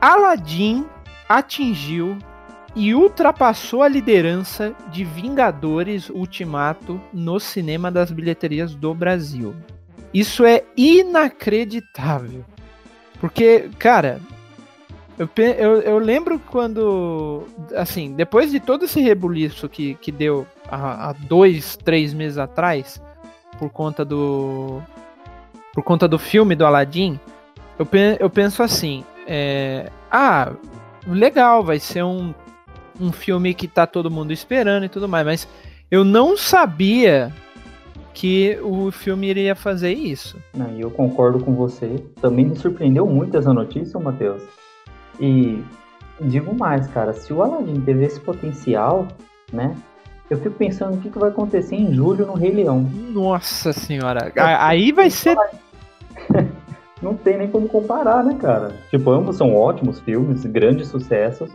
Aladdin atingiu e ultrapassou a liderança de Vingadores Ultimato no cinema das bilheterias do Brasil. Isso é inacreditável. Porque, cara, eu, eu, eu, lembro quando, assim, depois de todo esse rebuliço que, que deu há, há dois, três meses atrás, por conta do. Por conta do filme do Aladdin, eu, eu penso assim: é, ah, legal, vai ser um, um filme que tá todo mundo esperando e tudo mais, mas eu não sabia que o filme iria fazer isso. E eu concordo com você. Também me surpreendeu muito essa notícia, Matheus. E digo mais, cara, se o Aladdin teve esse potencial, né? Eu fico pensando o que, que vai acontecer em julho no Rei Leão. Nossa senhora, aí vai ser. Não tem nem como comparar, né, cara? Tipo, ambos são ótimos filmes, grandes sucessos,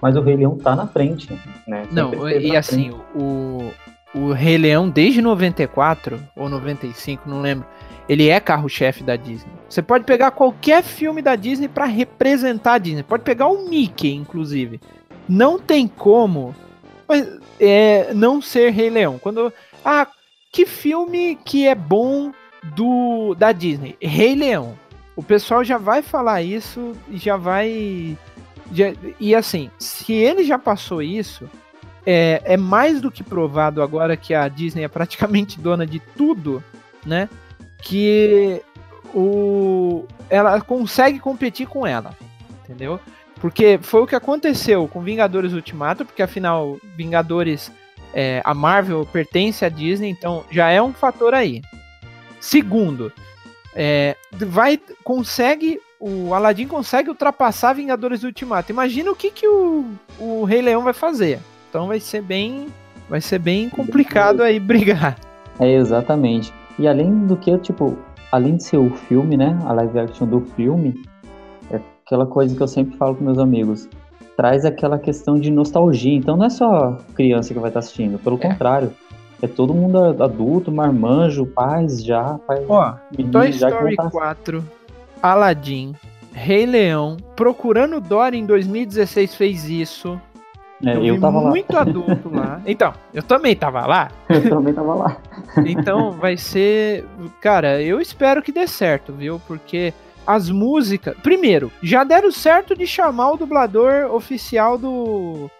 mas o Rei Leão tá na frente, né? Não, e assim, frente. o, o Rei Leão, desde 94 ou 95, não lembro, ele é carro-chefe da Disney. Você pode pegar qualquer filme da Disney para representar a Disney. Pode pegar o Mickey, inclusive. Não tem como é, não ser Rei Leão. Quando ah, que filme que é bom do da Disney? Rei Leão. O pessoal já vai falar isso e já vai já, e assim, se ele já passou isso, é, é mais do que provado agora que a Disney é praticamente dona de tudo, né? Que o, ela consegue competir com ela, entendeu? Porque foi o que aconteceu com Vingadores Ultimato, porque afinal, Vingadores, é, a Marvel pertence à Disney, então já é um fator aí. Segundo, é, vai consegue o Aladdin consegue ultrapassar Vingadores Ultimato. Imagina o que, que o, o Rei Leão vai fazer. Então vai ser bem vai ser bem complicado aí brigar. É exatamente. E além do que, tipo, além de ser o filme, né, a live action do filme, é aquela coisa que eu sempre falo com meus amigos, traz aquela questão de nostalgia. Então não é só criança que vai estar assistindo, pelo é. contrário. É todo mundo adulto, marmanjo, pais já, pais, Ó, Toy Story tá... 4 Aladdin, Rei Leão, Procurando Dory em 2016 fez isso. É, eu, eu tava muito lá. adulto lá. Então, eu também tava lá. Eu também tava lá. então, vai ser. Cara, eu espero que dê certo, viu? Porque as músicas. Primeiro, já deram certo de chamar o dublador oficial do.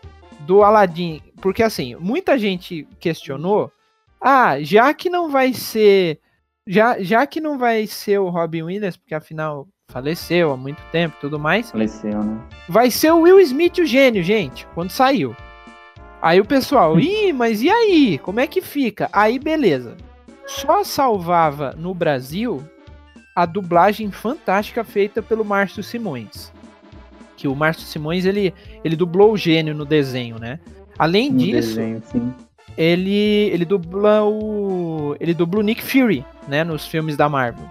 Do Aladdin. Porque assim, muita gente questionou. Ah, já que não vai ser já, já que não vai ser o Robin Williams, porque afinal faleceu há muito tempo e tudo mais. Faleceu, né? Vai ser o Will Smith o gênio, gente, quando saiu. Aí o pessoal, ih, mas e aí? Como é que fica? Aí beleza. Só salvava no Brasil a dublagem fantástica feita pelo Márcio Simões. Que o Márcio Simões ele, ele dublou o gênio no desenho, né? Além disso, desenho, ele ele dubla o ele dubla o Nick Fury, né, nos filmes da Marvel.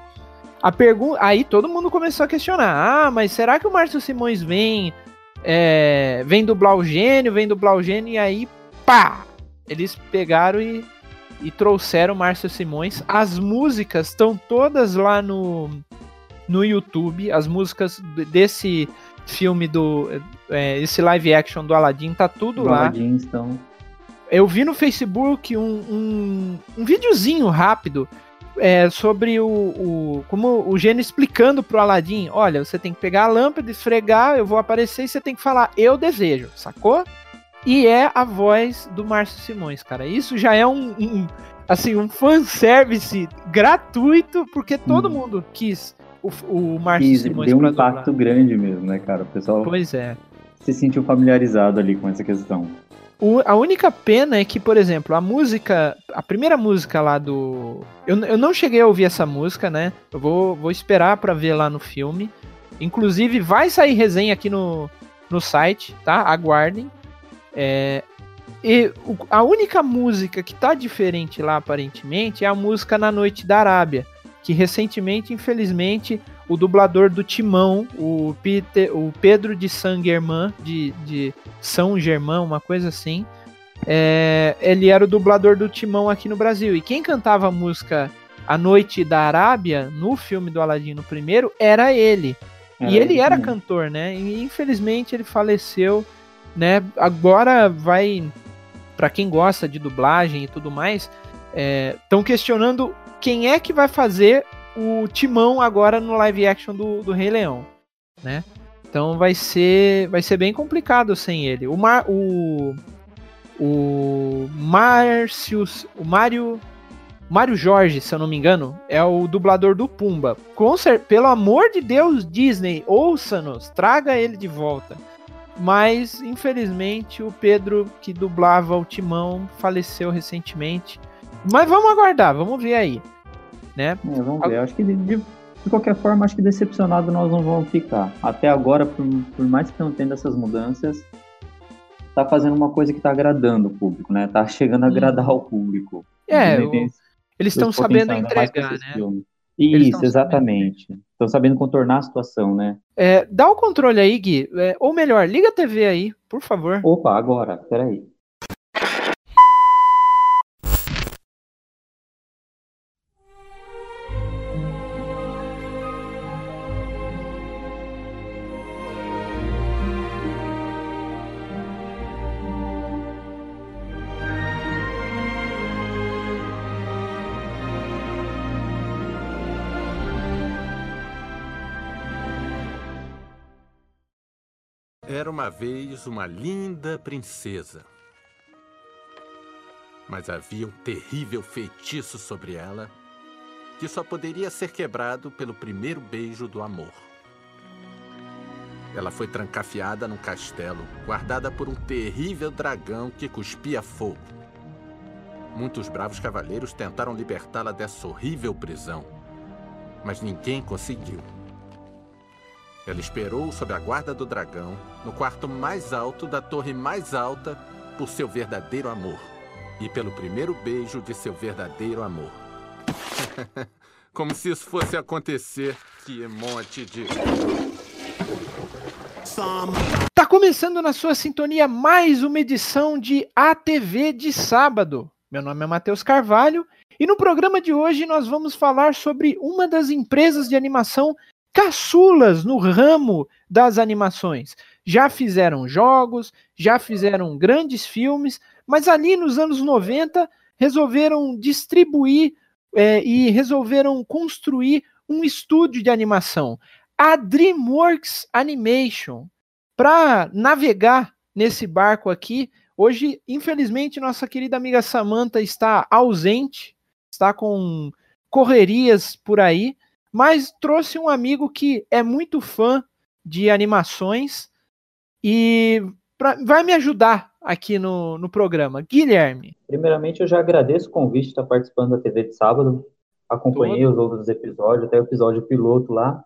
A pergunta, aí todo mundo começou a questionar: "Ah, mas será que o Márcio Simões vem é, vem dublar o gênio, vem dublar o gênio e aí pá, eles pegaram e, e trouxeram o Márcio Simões. As músicas estão todas lá no no YouTube, as músicas desse filme do é, esse live action do Aladdin tá tudo do lá. Aladdin estão eu vi no Facebook um, um, um videozinho rápido é, sobre o, o, como o gênio explicando pro Aladim, olha, você tem que pegar a lâmpada, esfregar, eu vou aparecer e você tem que falar eu desejo, sacou? E é a voz do Márcio Simões, cara. Isso já é um, um assim, um fanservice gratuito, porque todo hum. mundo quis o, o Márcio Simões deu um impacto grande mesmo, né, cara? O pessoal pois é. Se sentiu familiarizado ali com essa questão. O, a única pena é que, por exemplo, a música. A primeira música lá do. Eu, eu não cheguei a ouvir essa música, né? Eu vou, vou esperar para ver lá no filme. Inclusive, vai sair resenha aqui no, no site, tá? Aguardem. É, e o, a única música que tá diferente lá, aparentemente, é a música Na Noite da Arábia. Que recentemente, infelizmente, o dublador do Timão, o, Peter, o Pedro de Saint Germain, de, de São Germain, uma coisa assim, é, ele era o dublador do Timão aqui no Brasil. E quem cantava a música A Noite da Arábia, no filme do Aladdin no primeiro, era ele. e ele era cantor, né? E infelizmente ele faleceu, né? Agora vai para quem gosta de dublagem e tudo mais, estão é, questionando quem é que vai fazer o Timão agora no live action do, do Rei Leão, né? Então vai ser vai ser bem complicado sem ele. O Mar, o o Márcios, o Mário Mário Jorge, se eu não me engano, é o dublador do Pumba. Pelo amor de Deus, Disney, ouça-nos, traga ele de volta. Mas, infelizmente, o Pedro, que dublava o Timão, faleceu recentemente. Mas vamos aguardar, vamos ver aí. Né? É, vamos ver. Acho que de, de, de, qualquer forma, acho que decepcionado nós não vamos ficar. Até agora, por, por mais que não tendo essas mudanças, tá fazendo uma coisa que tá agradando o público, né? Tá chegando a agradar o público. É, eles estão sabendo entregar, né? Isso, exatamente. Estão sabendo contornar a situação, né? É, dá o controle aí, Gui. É, ou melhor, liga a TV aí, por favor. Opa, agora, peraí. Era uma vez uma linda princesa. Mas havia um terrível feitiço sobre ela que só poderia ser quebrado pelo primeiro beijo do amor. Ela foi trancafiada num castelo, guardada por um terrível dragão que cuspia fogo. Muitos bravos cavaleiros tentaram libertá-la dessa horrível prisão, mas ninguém conseguiu. Ela esperou sob a guarda do dragão, no quarto mais alto da torre mais alta, por seu verdadeiro amor. E pelo primeiro beijo de seu verdadeiro amor. Como se isso fosse acontecer. Que monte de. Tá começando na sua sintonia mais uma edição de ATV de sábado. Meu nome é Matheus Carvalho e no programa de hoje nós vamos falar sobre uma das empresas de animação caçulas no ramo das animações. Já fizeram jogos, já fizeram grandes filmes, mas ali nos anos 90 resolveram distribuir é, e resolveram construir um estúdio de animação, a DreamWorks Animation. Para navegar nesse barco aqui, hoje, infelizmente, nossa querida amiga Samantha está ausente, está com correrias por aí, mas trouxe um amigo que é muito fã de animações e pra, vai me ajudar aqui no, no programa. Guilherme. Primeiramente, eu já agradeço o convite de estar participando da TV de sábado. Acompanhei os outros episódios, até o episódio piloto lá.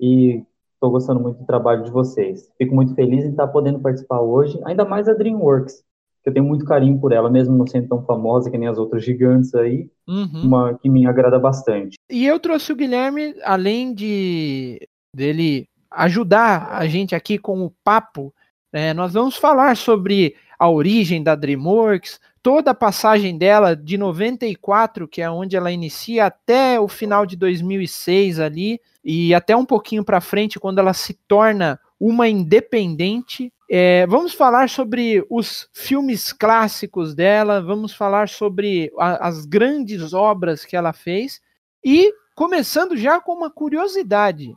E estou gostando muito do trabalho de vocês. Fico muito feliz em estar podendo participar hoje, ainda mais a DreamWorks, que eu tenho muito carinho por ela, mesmo não sendo tão famosa que nem as outras gigantes aí, uhum. uma que me agrada bastante. E eu trouxe o Guilherme, além de dele ajudar a gente aqui com o papo, né, nós vamos falar sobre a origem da DreamWorks, toda a passagem dela de 94, que é onde ela inicia, até o final de 2006 ali, e até um pouquinho para frente, quando ela se torna uma independente. É, vamos falar sobre os filmes clássicos dela, vamos falar sobre a, as grandes obras que ela fez e começando já com uma curiosidade.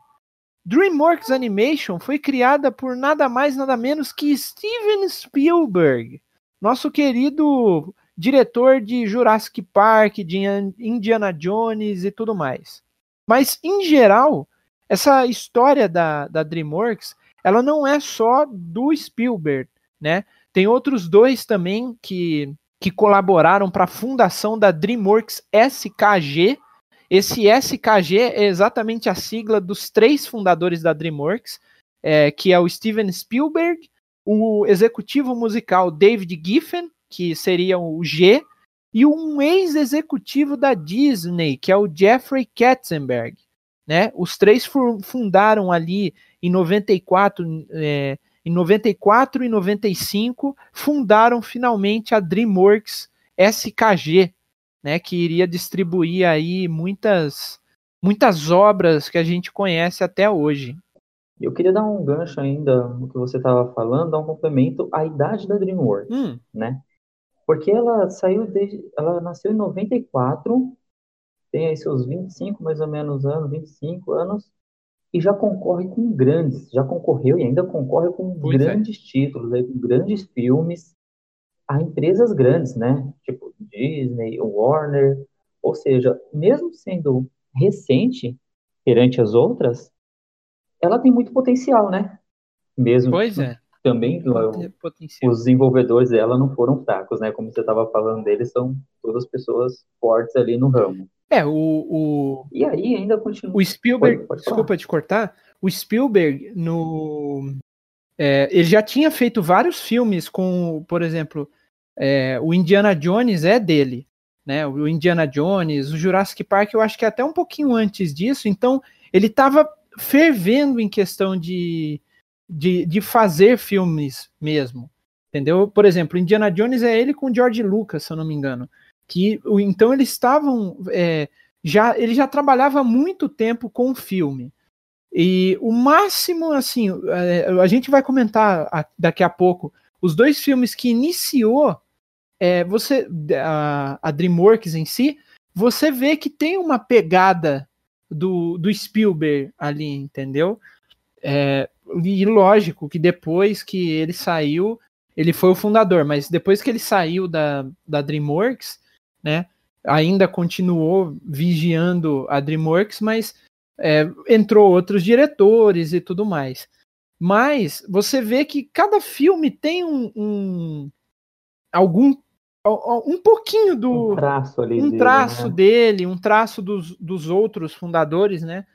DreamWorks Animation foi criada por nada mais nada menos que Steven Spielberg, nosso querido diretor de Jurassic Park, de Indiana Jones e tudo mais. Mas em geral, essa história da, da DreamWorks ela não é só do Spielberg, né? Tem outros dois também que, que colaboraram para a fundação da DreamWorks SKG. Esse SKG é exatamente a sigla dos três fundadores da DreamWorks, é, que é o Steven Spielberg, o executivo musical David Giffen, que seria o G, e um ex-executivo da Disney, que é o Jeffrey Katzenberg. Né? Os três fundaram ali em 94, é, em 94 e 95, fundaram finalmente a DreamWorks SKG, né, que iria distribuir aí muitas, muitas obras que a gente conhece até hoje. Eu queria dar um gancho ainda no que você estava falando, dar um complemento à idade da DreamWorks, Hum, né? Porque ela saiu desde, ela nasceu em 94, tem aí seus 25 mais ou menos anos, 25 anos, e já concorre com grandes, já concorreu e ainda concorre com Pois é. grandes títulos, aí, com grandes filmes, a empresas grandes, né? Tipo Disney, Warner, ou seja, mesmo sendo recente perante as outras, ela tem muito potencial, né? Mesmo pois é. também potencial. os desenvolvedores dela não foram fracos, né? Como você estava falando deles, são todas pessoas fortes ali no ramo. É, o, o, E aí ainda continua. o Spielberg, Pode- pode desculpa te cortar, o Spielberg no é, ele já tinha feito vários filmes com, por exemplo, é, o Indiana Jones é dele, né? O Indiana Jones, o Jurassic Park, eu acho que até um pouquinho antes disso, então ele estava fervendo em questão de, de, de fazer filmes mesmo, entendeu? Por exemplo, Indiana Jones é ele com George Lucas, se eu não me engano, que então eles estavam é, já ele já trabalhava muito tempo com o filme. E o máximo, assim, é, a gente vai comentar daqui a pouco, os dois filmes que iniciou é, você a, a DreamWorks em si, você vê que tem uma pegada do, do Spielberg ali, entendeu? É, e lógico que depois que ele saiu, ele foi o fundador, mas depois que ele saiu da, da DreamWorks, né, ainda continuou vigiando a DreamWorks, mas é, entrou outros diretores e tudo mais. Mas você vê que cada filme tem um, um algum um pouquinho do um traço ali um dele, traço né? dele, um traço dos, dos outros fundadores, né?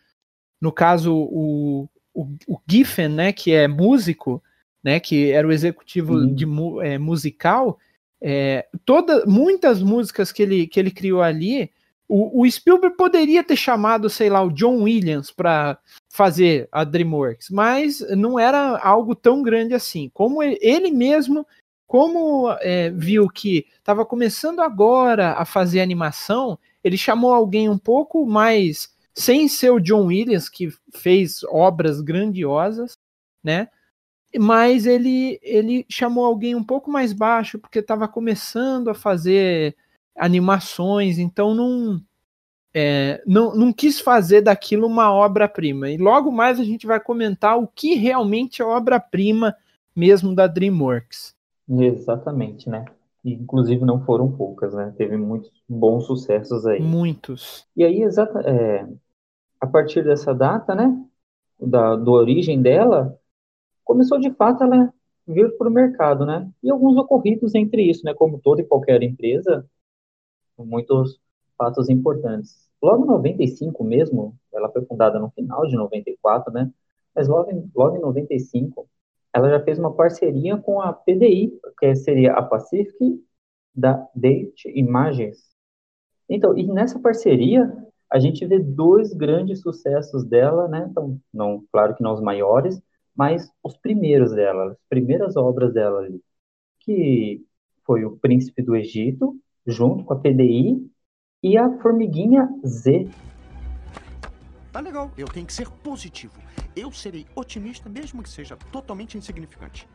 No caso, o, o, o Giffen, né, que é músico, né, que era o executivo Sim. de é, musical, é, toda, muitas músicas que ele, que ele criou ali, o, o Spielberg poderia ter chamado, sei lá, o John Williams para fazer a DreamWorks, mas não era algo tão grande assim. Como ele, mesmo, como é, viu que estava começando agora a fazer animação, ele chamou alguém um pouco mais sem ser o John Williams que fez obras grandiosas, né? Mas ele ele chamou alguém um pouco mais baixo porque estava começando a fazer animações, então não é, não, não quis fazer daquilo uma obra-prima. E logo mais a gente vai comentar o que realmente é obra-prima mesmo da DreamWorks. Exatamente, né? E, inclusive não foram poucas, né? Teve muitos bons sucessos aí. Muitos. E aí, exata, é, a partir dessa data, né? Da do origem dela, começou de fato ela vir para o mercado, né? E alguns ocorridos entre isso, né? Como toda e qualquer empresa, muitos fatos importantes. Logo em 95 mesmo, ela foi fundada no final de 94, né? Mas logo em, logo em 95, ela já fez uma parceria com a PDI, que seria a Pacific da Date Imagens. Então, e nessa parceria, a gente vê dois grandes sucessos dela, né? Então, não, claro que não os maiores, mas os primeiros dela, as primeiras obras dela ali, que foi o Príncipe do Egito, junto com a PDI, e a Formiguinha Z. Tá legal, eu tenho que ser positivo. Eu serei otimista, mesmo que seja totalmente insignificante.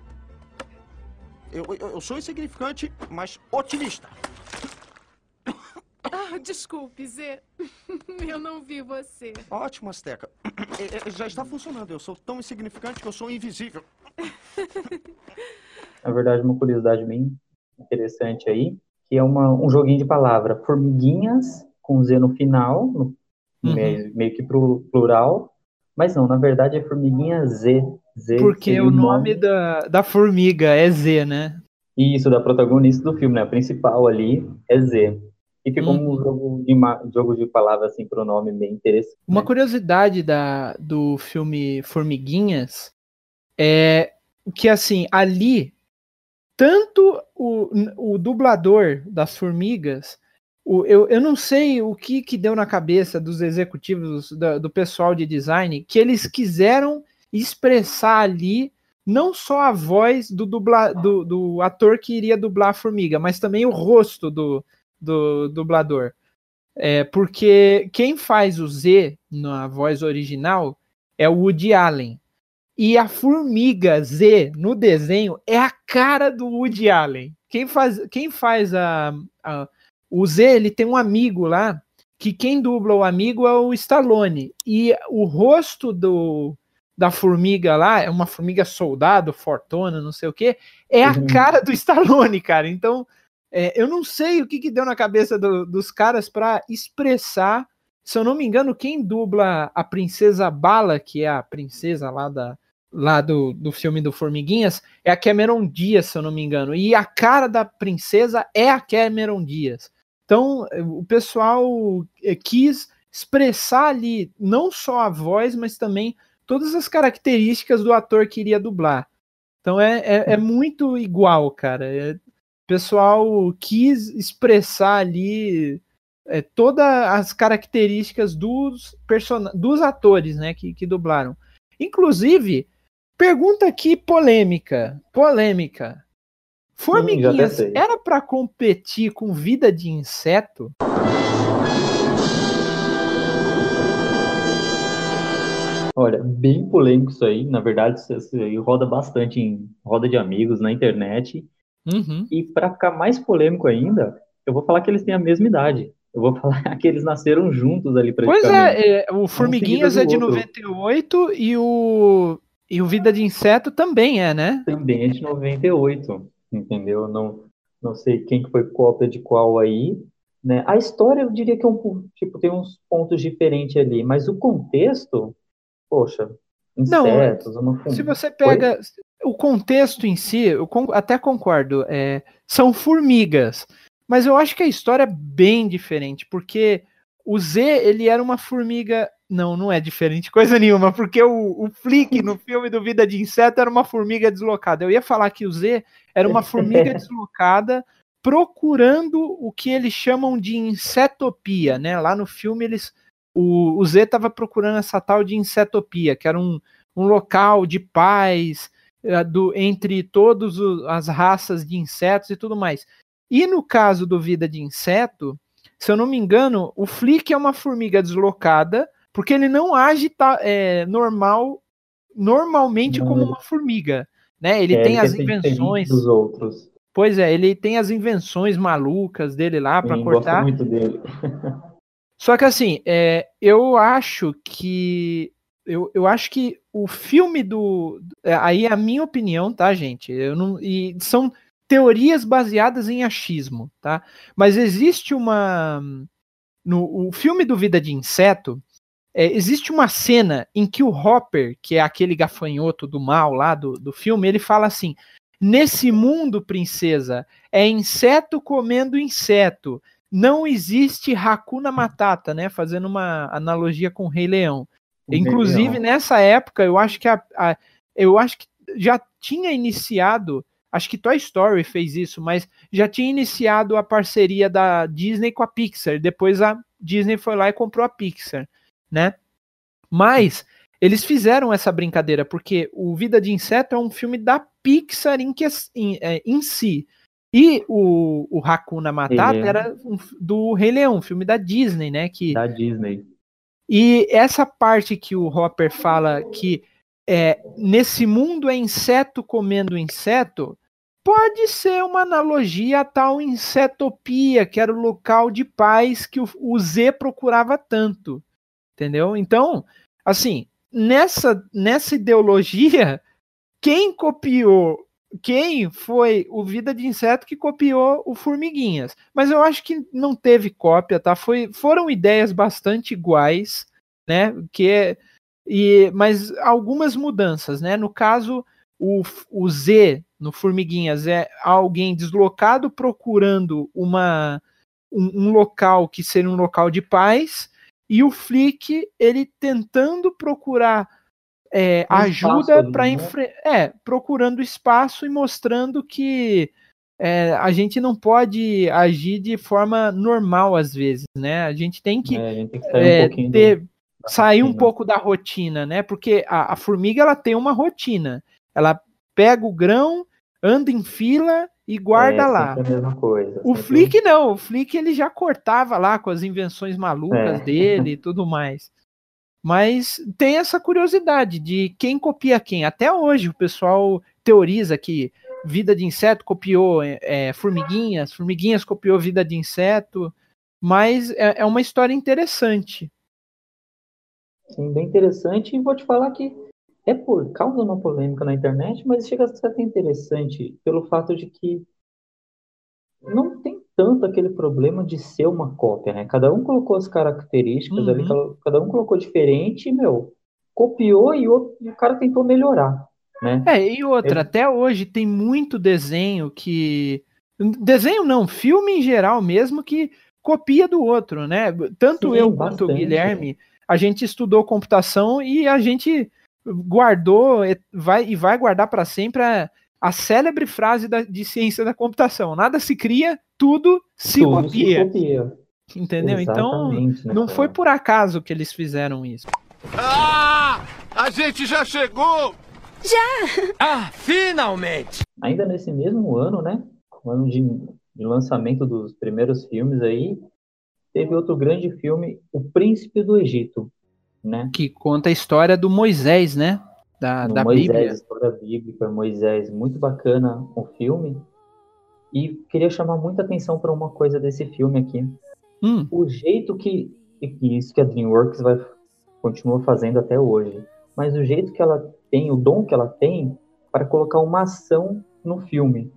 Eu, eu, eu sou insignificante, mas otimista. Ah, desculpe, Zé. Eu não vi você. Ótimo, Azteca. É, é, Já está funcionando. Eu sou tão insignificante que eu sou invisível. Na verdade, uma curiosidade bem interessante aí, que é uma, um joguinho de palavra. Formiguinhas, com Z no final, no- Uhum. meio, meio que pro plural, mas não, na verdade é Formiguinha Z. Z Porque o nome da, da formiga é Z, né? Isso, da protagonista do filme, né? A principal ali é Z. E ficou Uhum. um jogo de, jogo de palavras, assim, pro nome bem interessante. Uma curiosidade da, do filme Formiguinhas é que, assim, ali, tanto o, o dublador das formigas, o, eu, eu não sei o que, que deu na cabeça dos executivos, da- do pessoal de design, que eles quiseram expressar ali não só a voz do, dubla, do, do ator que iria dublar a formiga, mas também o rosto do, do dublador. É, porque quem faz o Z na voz original é o Woody Allen. E a formiga Z no desenho é a cara do Woody Allen. Quem faz, quem faz a, a o Z, ele tem um amigo lá, que quem dubla o amigo é o Stallone. E o rosto do, da formiga lá, é uma formiga soldado, fortuna, não sei o que, é a uhum. cara do Stallone, cara. Então, é, eu não sei o que, que deu na cabeça do, dos caras para expressar. Se eu não me engano, quem dubla a princesa Bala, que é a princesa lá da, lá do, do filme do Formiguinhas, é a Cameron Diaz, se eu não me engano. E a cara da princesa é a Cameron Diaz. Então, o pessoal eh, quis expressar ali não só a voz, mas também todas as características do ator que iria dublar. Então é, é, é muito igual, cara. É, pessoal quis expressar ali é, todas as características dos, person dos atores né, que, que dublaram. Inclusive, pergunta aqui polêmica. Polêmica. Formiguinhas hum, era para competir com vida de inseto? Olha, bem polêmico isso aí. Na verdade, isso aí roda bastante em roda de amigos na internet. Uhum. E para ficar mais polêmico ainda, eu vou falar que eles têm a mesma idade. Eu vou falar que eles nasceram juntos ali Pois é, é o Formiguinhas um é de outro. 98 e o, e o Vida de Inseto também é, né? Também é de 98 entendeu? Não, não sei quem que foi cópia de qual aí, né? A história eu diria que é um tipo tem uns pontos diferentes ali, mas o contexto, poxa, insetos, não, se você pega? O contexto em si, eu até concordo, é, são formigas, mas eu acho que a história é bem diferente, porque o Z ele era uma formiga não, não é diferente coisa nenhuma, porque o, o Flick no filme do Vida de Inseto era uma formiga deslocada. Eu ia falar que o Z era uma formiga deslocada procurando o que eles chamam de insetopia, né? Lá no filme eles o, o Z estava procurando essa tal de insetopia, que era um, um local de paz do, entre todas as raças de insetos e tudo mais. E no caso do Vida de Inseto, se eu não me engano, o Flick é uma formiga deslocada porque ele não age tá, é, normal, normalmente não, como uma formiga, né? Ele é, tem ele as invenções dos outros. Pois é, ele tem as invenções malucas dele lá para cortar. muito dele. Só que assim, é, eu acho que eu, eu acho que o filme do é, aí é a minha opinião, tá, gente? Eu não e são teorias baseadas em achismo, tá? Mas existe uma no o filme do Vida de Inseto, é, existe uma cena em que o Hopper, que é aquele gafanhoto do mal lá do, do filme, ele fala assim: Nesse mundo, princesa, é inseto comendo inseto. Não existe Hakuna Matata, né? Fazendo uma analogia com o Rei Leão. Inclusive, nessa época, eu acho que a, a, eu acho que já tinha iniciado. Acho que Toy Story fez isso, mas já tinha iniciado a parceria da Disney com a Pixar. Depois a Disney foi lá e comprou a Pixar né? Mas eles fizeram essa brincadeira porque o Vida de Inseto é um filme da Pixar em, que, em, é, em si. E o, o Hakuna Matata era um, do Rei Leão, um filme da Disney, né? Que, da Disney. E essa parte que o Hopper fala que é, nesse mundo é inseto comendo inseto, pode ser uma analogia a tal insetopia, que era o local de paz que o, o Z procurava tanto entendeu? Então, assim, nessa, nessa ideologia, quem copiou, quem foi o Vida de Inseto que copiou o Formiguinhas? Mas eu acho que não teve cópia, tá? Foi, foram ideias bastante iguais, né? Que é, e, mas algumas mudanças, né? No caso, o, o Z no Formiguinhas é alguém deslocado procurando uma, um, um local que seria um local de paz, e o Flick ele tentando procurar é, um ajuda para enfrentar, é, procurando espaço e mostrando que é, a gente não pode agir de forma normal às vezes, né? A gente tem que, é, tem que sair, um, é, ter, do, sair um pouco da rotina, né? Porque a, a formiga ela tem uma rotina. Ela pega o grão, anda em fila e guarda é, lá. Coisa, o Flick não, o Flick ele já cortava lá com as invenções malucas é. dele e tudo mais. Mas tem essa curiosidade de quem copia quem. Até hoje o pessoal teoriza que vida de inseto copiou é, formiguinhas, formiguinhas copiou vida de inseto, mas é, é uma história interessante. Sim, bem interessante. E vou te falar que é por causa de uma polêmica na internet, mas chega a ser até interessante pelo fato de que não tem tanto aquele problema de ser uma cópia, né? Cada um colocou as características uhum. ali, cada um colocou diferente e, meu, copiou e, o, e o cara tentou melhorar, né? É, e outra, Ele... até hoje tem muito desenho que. Desenho não, filme em geral mesmo que copia do outro, né? Tanto Sim, eu bastante. quanto o Guilherme, a gente estudou computação e a gente guardou vai, e vai guardar para sempre a, a célebre frase da, de ciência da computação: nada se cria, tudo se tudo copia. Se copia. Entendeu? Então, Exatamente, então, não foi por acaso que eles fizeram isso. Ah! A gente já chegou! Já! Ah, finalmente! Ainda nesse mesmo ano, né? O ano de, de lançamento dos primeiros filmes aí, teve outro grande filme, O Príncipe do Egito, né? Que conta a história do Moisés, né? Da, da Moisés, Bíblia. história bíblica, Moisés, muito bacana o filme. E queria chamar muita atenção para uma coisa desse filme aqui. Hum. O jeito que, que isso que a DreamWorks vai continua fazendo até hoje, mas o jeito que ela tem, o dom que ela tem para colocar uma ação no filme.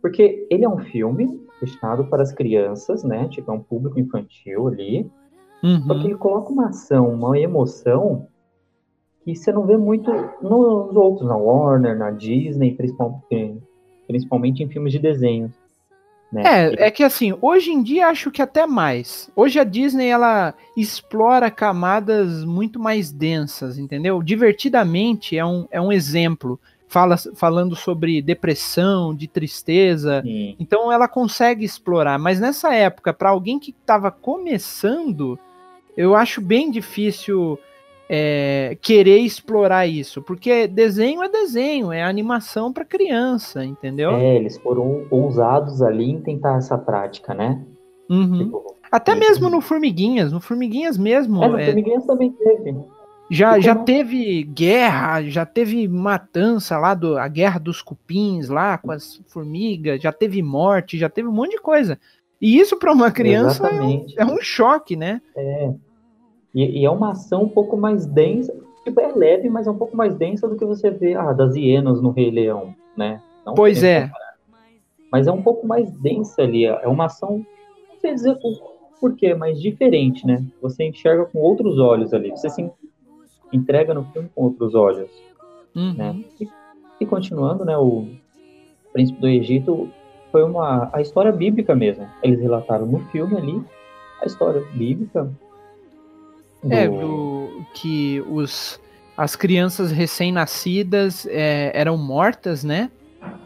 Porque ele é um filme destinado para as crianças, né? Tipo, é um público infantil ali. Uhum. Só que ele coloca uma ação, uma emoção que você não vê muito nos outros, na Warner, na Disney, principalmente, principalmente em filmes de desenho. Né? É, é que assim, hoje em dia acho que até mais. Hoje a Disney ela explora camadas muito mais densas, entendeu? Divertidamente é um, é um exemplo. Fala, falando sobre depressão, de tristeza. Sim. Então ela consegue explorar. Mas nessa época, para alguém que estava começando, eu acho bem difícil é, querer explorar isso, porque desenho é desenho, é animação para criança, entendeu? É, eles foram ousados ali em tentar essa prática, né? Uhum. Tipo, Até mesmo no Formiguinhas, no Formiguinhas mesmo. É, no é, Formiguinhas também teve. Já, já teve guerra, já teve matança lá, do, a guerra dos cupins lá com as formigas, já teve morte, já teve um monte de coisa. E isso para uma criança é um, é um, choque, né? É. E, e, é uma ação um pouco mais densa, tipo, é leve, mas é um pouco mais densa do que você vê, ah, das hienas no Rei Leão, né? Não pois é. Comparar. Mas é um pouco mais densa ali, é uma ação, não sei dizer por, por quê, mas diferente, né? Você enxerga com outros olhos ali, você se entrega no filme com outros olhos, uhum. né? E, e continuando, né, o Príncipe do Egito foi uma a história bíblica mesmo. Eles relataram no filme ali a história bíblica do... É, do, que os, as crianças recém-nascidas é, eram mortas, né?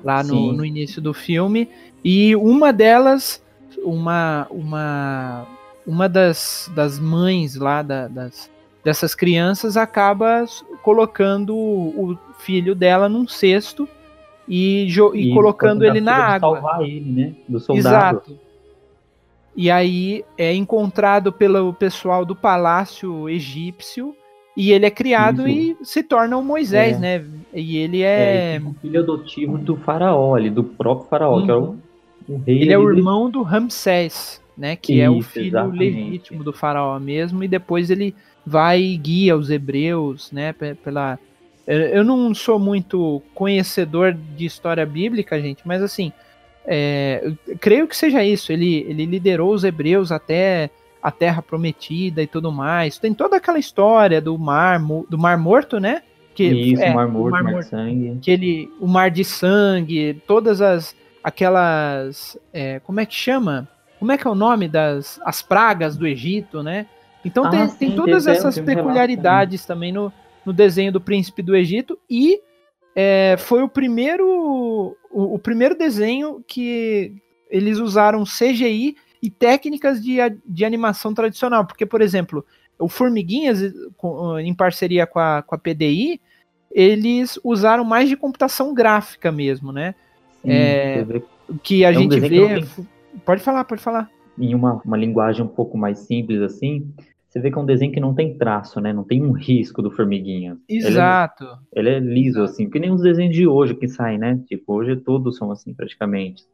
Lá no, no, início do filme. E uma delas, uma, uma, uma das, das mães lá da, das, dessas crianças acaba colocando o filho dela num cesto e, e, e colocando ele na água. Salvar ele, né? Do soldado. Exato. E aí é encontrado pelo pessoal do palácio egípcio e ele é criado Isso. e se torna o Moisés, é. né? E ele é... é o filho adotivo do faraó, ali, do próprio faraó, uhum. que é o, uhum. o rei. Ele é o irmão do Ramsés, né? Que Isso, é o filho exatamente. legítimo do faraó mesmo, e depois ele vai e guia os hebreus, né? Pela... Eu não sou muito conhecedor de história bíblica, gente, mas assim, é, creio que seja isso. Ele, ele liderou os hebreus até a Terra Prometida e tudo mais. Tem toda aquela história do mar, do mar Morto, né? Que, isso, é, mar morto, mar, mar de sangue. Que ele, o mar de sangue, todas as aquelas, é, como é que chama? Como é que é o nome das as pragas do Egito, né? Então ah, tem, sim, tem todas essas peculiaridades também no, no desenho do Príncipe do Egito e é, foi o primeiro, o, o, primeiro desenho que eles usaram CGI e técnicas de, de animação tradicional. Porque, por exemplo, o Formiguinhas, em parceria com a, com a PDI, eles usaram mais de computação gráfica mesmo, né? Sim, é, que a é gente um vê. Pode falar, pode falar. Em uma, uma linguagem um pouco mais simples assim, você vê que é um desenho que não tem traço, né? Não tem um risco do formiguinha. Exato. Ele é, ele é liso, assim, que nem os desenhos de hoje que saem, né? Tipo, hoje todos são assim, praticamente.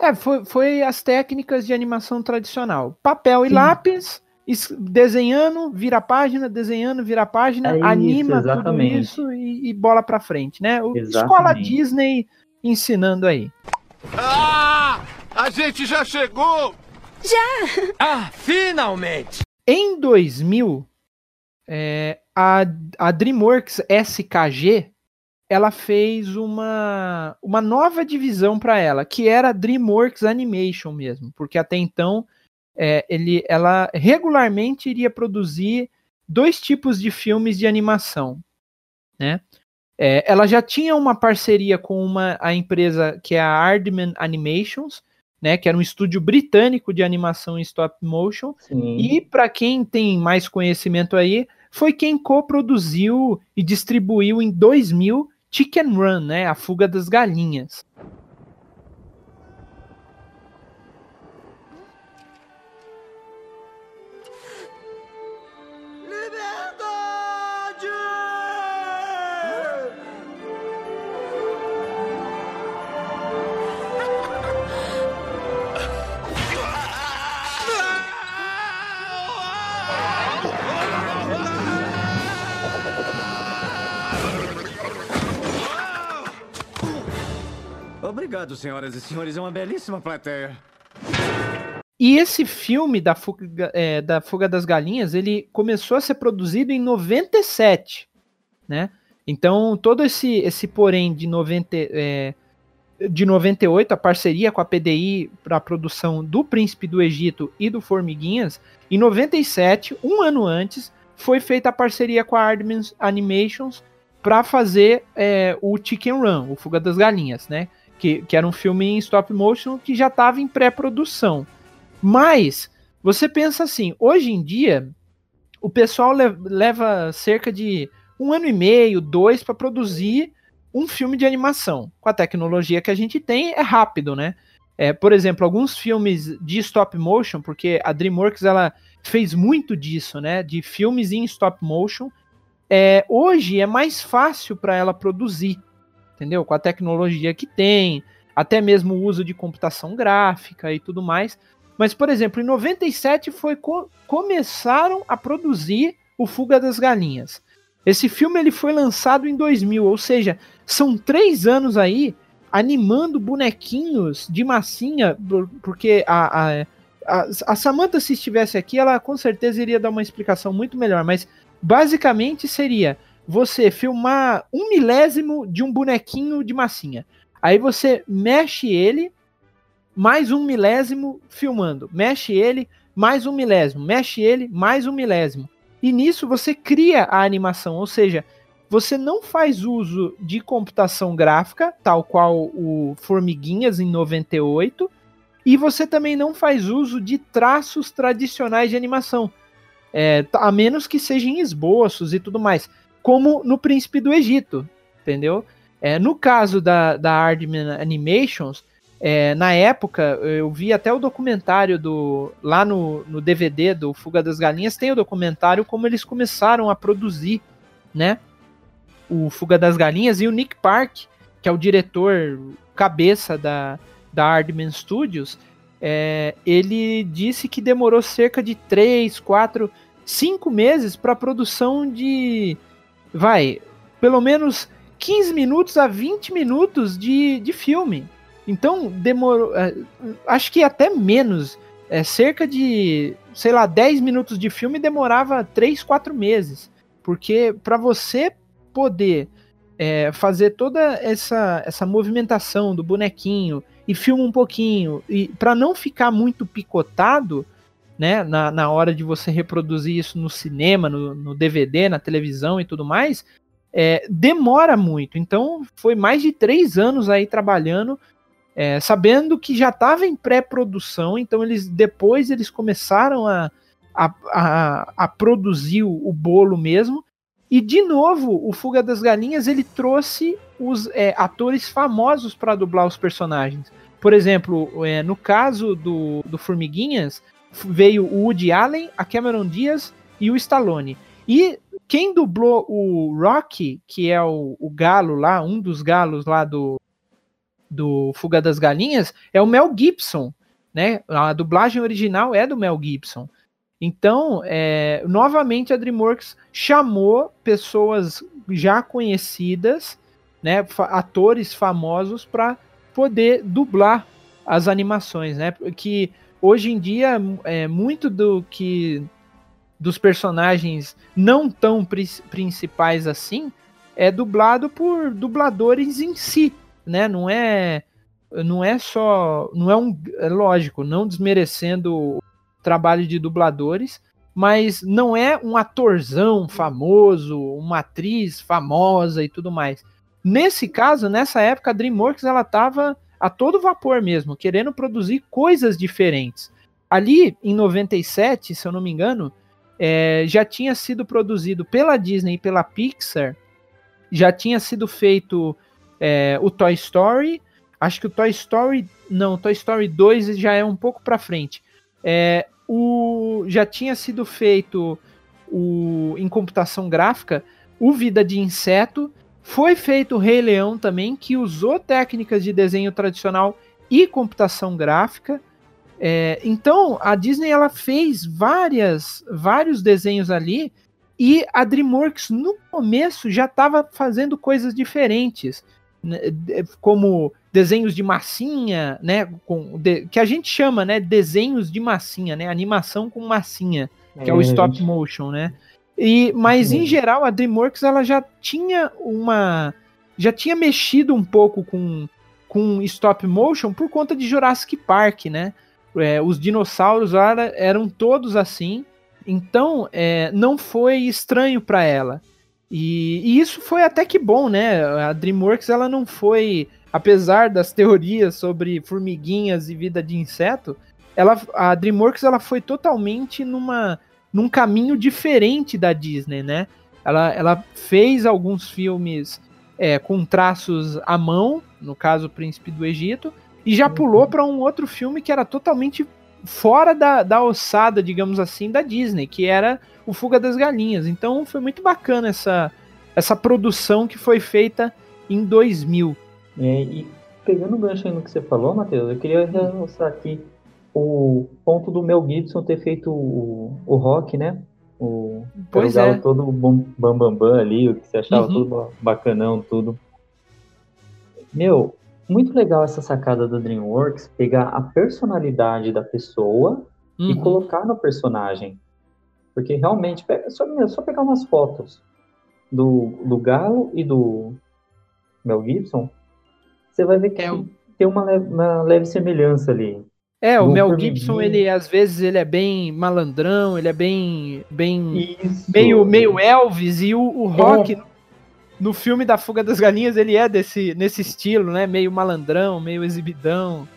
É, foi, foi as técnicas de animação tradicional. Papel e Sim. lápis, desenhando, vira página, desenhando, vira página, é isso, anima exatamente. tudo isso e, e bola pra frente, né? O, escola Disney ensinando aí. Ah! A gente já chegou! Já! Ah, finalmente! Em 2000, é, a, a DreamWorks SKG ela fez uma, uma nova divisão para ela, que era DreamWorks Animation mesmo, porque até então é, ele, ela regularmente iria produzir dois tipos de filmes de animação, né? É, ela já tinha uma parceria com uma a empresa que é a Aardman Animations, né, que era um estúdio britânico de animação em stop motion. Sim. E para quem tem mais conhecimento aí, foi quem coproduziu e distribuiu em 2000 Chicken Run, né, a fuga das galinhas. Obrigado, senhoras e senhores. É uma belíssima plateia. E esse filme da Fuga, é, da Fuga das Galinhas, ele começou a ser produzido em 97, né? Então, todo esse, esse porém de, 90, é, de 98, a parceria com a PDI para a produção do Príncipe do Egito e do Formiguinhas, em 97, um ano antes, foi feita a parceria com a Aardman Animations para fazer é, o Chicken Run, o Fuga das Galinhas, né? Que, que era um filme em stop motion que já estava em pré-produção. Mas você pensa assim, hoje em dia o pessoal le leva cerca de um ano e meio, dois para produzir um filme de animação. Com a tecnologia que a gente tem, é rápido, né? É, por exemplo, alguns filmes de stop motion, porque a DreamWorks ela fez muito disso, né? De filmes em stop motion. É, hoje é mais fácil para ela produzir entendeu? Com a tecnologia que tem, até mesmo o uso de computação gráfica e tudo mais. Mas, por exemplo, em 97 foi co começaram a produzir o Fuga das Galinhas. Esse filme ele foi lançado em 2000, ou seja, são três anos aí animando bonequinhos de massinha, porque a, a, a, a Samantha, se estivesse aqui, ela com certeza iria dar uma explicação muito melhor, mas basicamente seria você filmar um milésimo de um bonequinho de massinha. Aí você mexe ele, mais um milésimo filmando. Mexe ele, mais um milésimo. Mexe ele, mais um milésimo. E nisso você cria a animação, ou seja, você não faz uso de computação gráfica, tal qual o Formiguinhas em 98, e você também não faz uso de traços tradicionais de animação, é, a menos que sejam esboços e tudo mais como no Príncipe do Egito, entendeu? É, no caso da, da Aardman Animations, é, na época, eu vi até o documentário do. Lá no, no DVD do Fuga das Galinhas, tem o documentário como eles começaram a produzir, né? O Fuga das Galinhas e o Nick Park, que é o diretor cabeça da, da Aardman Studios, é, ele disse que demorou cerca de 3, 4, 5 meses para a produção de vai, pelo menos 15 minutos a 20 minutos de, de filme. Então, demorou. É, acho que até menos. É, cerca de, sei lá, 10 minutos de filme demorava 3, 4 meses. Porque para você poder é, fazer toda essa, essa movimentação do bonequinho e filma um pouquinho, e para não ficar muito picotado, né, na, na hora de você reproduzir isso no cinema, no, no DVD, na televisão e tudo mais, é, demora muito. Então, foi mais de três anos aí trabalhando, é, sabendo que já estava em pré-produção, então eles depois eles começaram a, a, a, a produzir o, o, bolo mesmo. E de novo, o Fuga das Galinhas ele trouxe os é, atores famosos para dublar os personagens. Por exemplo, é, no caso do, do Formiguinhas, veio o Woody Allen, a Cameron Diaz e o Stallone. E quem dublou o Rocky, que é o, o galo lá, um dos galos lá do, do Fuga das Galinhas, é o Mel Gibson, né? A dublagem original é do Mel Gibson. Então, é, novamente a DreamWorks chamou pessoas já conhecidas, né, atores famosos para poder dublar as animações, né? Que hoje em dia é muito do que dos personagens não tão principais assim é dublado por dubladores em si, né? Não é não é só, não é um, é lógico, não desmerecendo o trabalho de dubladores, mas não é um atorzão famoso, uma atriz famosa e tudo mais. Nesse caso, nessa época, a DreamWorks ela estava a todo vapor mesmo, querendo produzir coisas diferentes. Ali em 97, se eu não me engano, é, já tinha sido produzido pela Disney e pela Pixar, já tinha sido feito é, o Toy Story, acho que o Toy Story, não, Toy Story 2 já é um pouco para frente. É, o, já tinha sido feito o, em computação gráfica o Vida de Inseto, foi feito o Rei Leão também, que usou técnicas de desenho tradicional e computação gráfica. É, então a Disney ela fez várias, vários desenhos ali e a DreamWorks no começo já estava fazendo coisas diferentes, né, como desenhos de massinha, né, com, de, que a gente chama, né, desenhos de massinha, né, animação com massinha, que é, é o stop motion, né. E, mas em geral a DreamWorks ela já tinha uma, já tinha mexido um pouco com com stop motion por conta de Jurassic Park, né? É, os dinossauros lá eram todos assim, então é, não foi estranho para ela. E, e, isso foi até que bom, né? A DreamWorks ela não foi, apesar das teorias sobre formiguinhas e vida de inseto, ela, a DreamWorks ela foi totalmente numa, num caminho diferente da Disney, né? Ela, ela fez alguns filmes é, com traços à mão, no caso o Príncipe do Egito, e já uhum. pulou para um outro filme que era totalmente fora da, da ossada, digamos assim, da Disney, que era o Fuga das Galinhas. Então foi muito bacana essa, essa produção que foi feita em 2000. É, e pegando o gancho aí no que você falou, Matheus, eu queria mostrar aqui o ponto do Mel Gibson ter feito o, o rock, né? O, pois é. todo bam, bam, bam, bam ali, o que você achava uhum. tudo bacanão, tudo. Meu, muito legal essa sacada do DreamWorks, pegar a personalidade da pessoa uhum. e colocar no personagem. Porque realmente, só, só pegar umas fotos do, do Galo e do Mel Gibson, você vai ver que é tem uma leve, uma leve semelhança ali. É, o Mel Gibson, ele às vezes ele é bem malandrão, ele é bem bem Isso. meio meio Elvis e o, o Rock é no filme da Fuga das Galinhas ele é desse nesse estilo, né? Meio malandrão, meio exibidão.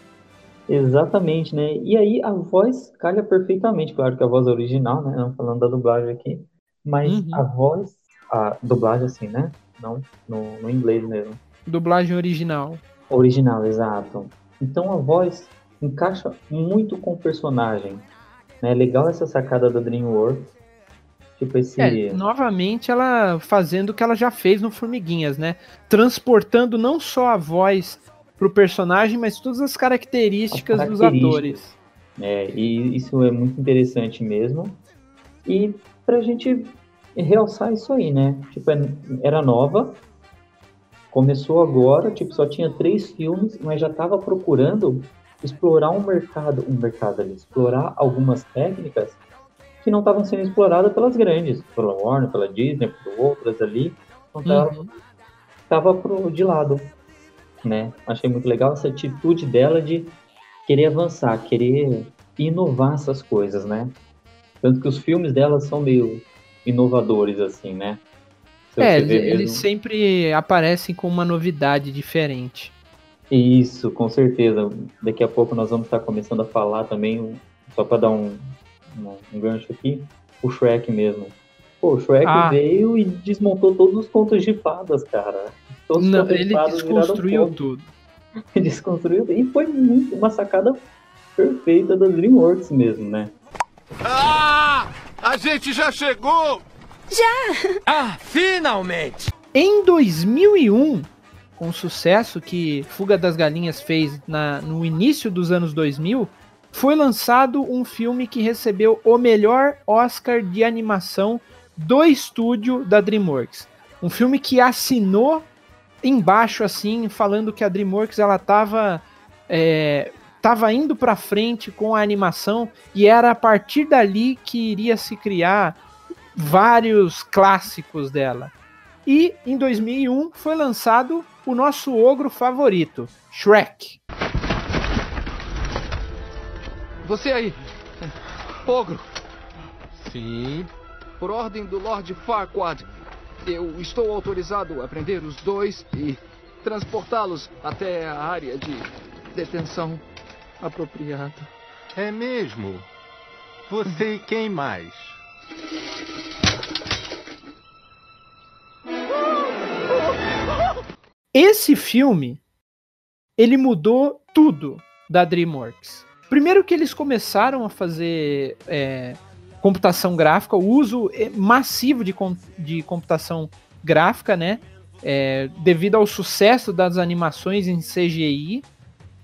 Exatamente, né? E aí a voz calha perfeitamente, claro que a voz é original, né? Não falando da dublagem aqui, mas uhum. a voz, a dublagem assim, né? Não no, no inglês mesmo. Dublagem original. Original, exato. Então a voz encaixa muito com o personagem. É né? legal essa sacada da DreamWorks Tipo esse. É, novamente ela fazendo o que ela já fez no Formiguinhas, né? Transportando não só a voz pro personagem, mas todas as características, as características. dos atores. É, e isso é muito interessante mesmo. E pra gente realçar isso aí, né? Tipo, era nova, começou agora, tipo, só tinha três filmes, mas já estava procurando explorar um mercado, um mercado ali, explorar algumas técnicas que não estavam sendo exploradas pelas grandes, pela Warner, pela Disney, por outras ali, então uhum. tava pro, de lado, né? Achei muito legal essa atitude dela de querer avançar, querer inovar essas coisas, né? Tanto que os filmes dela são meio inovadores, assim, né? Se é, eles, mesmo... eles sempre aparecem com uma novidade diferente. Isso, com certeza. Daqui a pouco nós vamos estar começando a falar também, só para dar um, um, gancho aqui, o Shrek mesmo. Pô, o Shrek ah. veio e desmontou todos os contos de fadas, cara. Todos Não, ele desconstruiu tudo. desconstruiu e foi muito uma sacada perfeita da DreamWorks mesmo, né? Ah! A gente já chegou! Ah, finalmente! Em 2001, com o sucesso que Fuga das Galinhas fez na- no início dos anos 2000, foi lançado um filme que recebeu o melhor Oscar de animação do estúdio da DreamWorks. Um filme que assinou embaixo assim, falando que a DreamWorks ela tava é, tava indo para frente com a animação e era a partir dali que iria se criar vários clássicos dela. E em 2001 foi lançado o nosso ogro favorito, Shrek. Você aí, ogro. Sim. Por ordem do Lord Farquaad, eu estou autorizado a prender os dois e transportá-los até a área de detenção apropriada. É mesmo? Você e quem mais? Esse filme ele mudou tudo da DreamWorks. Primeiro que eles começaram a fazer é, computação gráfica, o uso é, massivo de, com- de computação gráfica, né? É, devido ao sucesso das animações em CGI,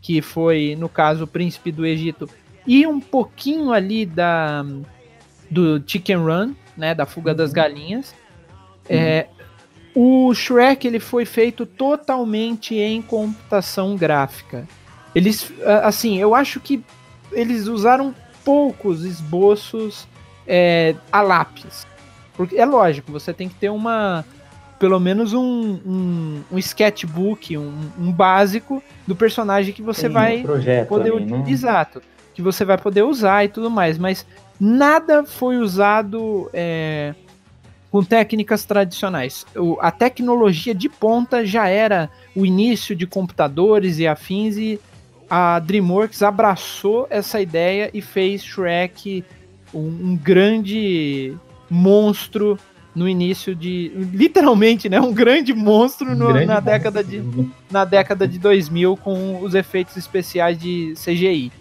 que foi, no caso, o Príncipe do Egito, e um pouquinho ali da do Chicken Run, né? Da Fuga das Galinhas. É, o Shrek ele foi feito totalmente em computação gráfica. Eles, assim, eu acho que eles usaram poucos esboços é, a lápis. Porque é lógico, você tem que ter uma. Pelo menos um, um, um sketchbook, um, um básico do personagem que você Tem vai poder ali, né? exato que você vai poder usar e tudo mais mas nada foi usado é, com técnicas tradicionais O- a tecnologia de ponta já era o início de computadores e afins e a DreamWorks abraçou essa ideia e fez Shrek um, um grande monstro no início de literalmente né um grande monstro no- Grande na monstro. década de na década de 2000 com os efeitos especiais de CGI.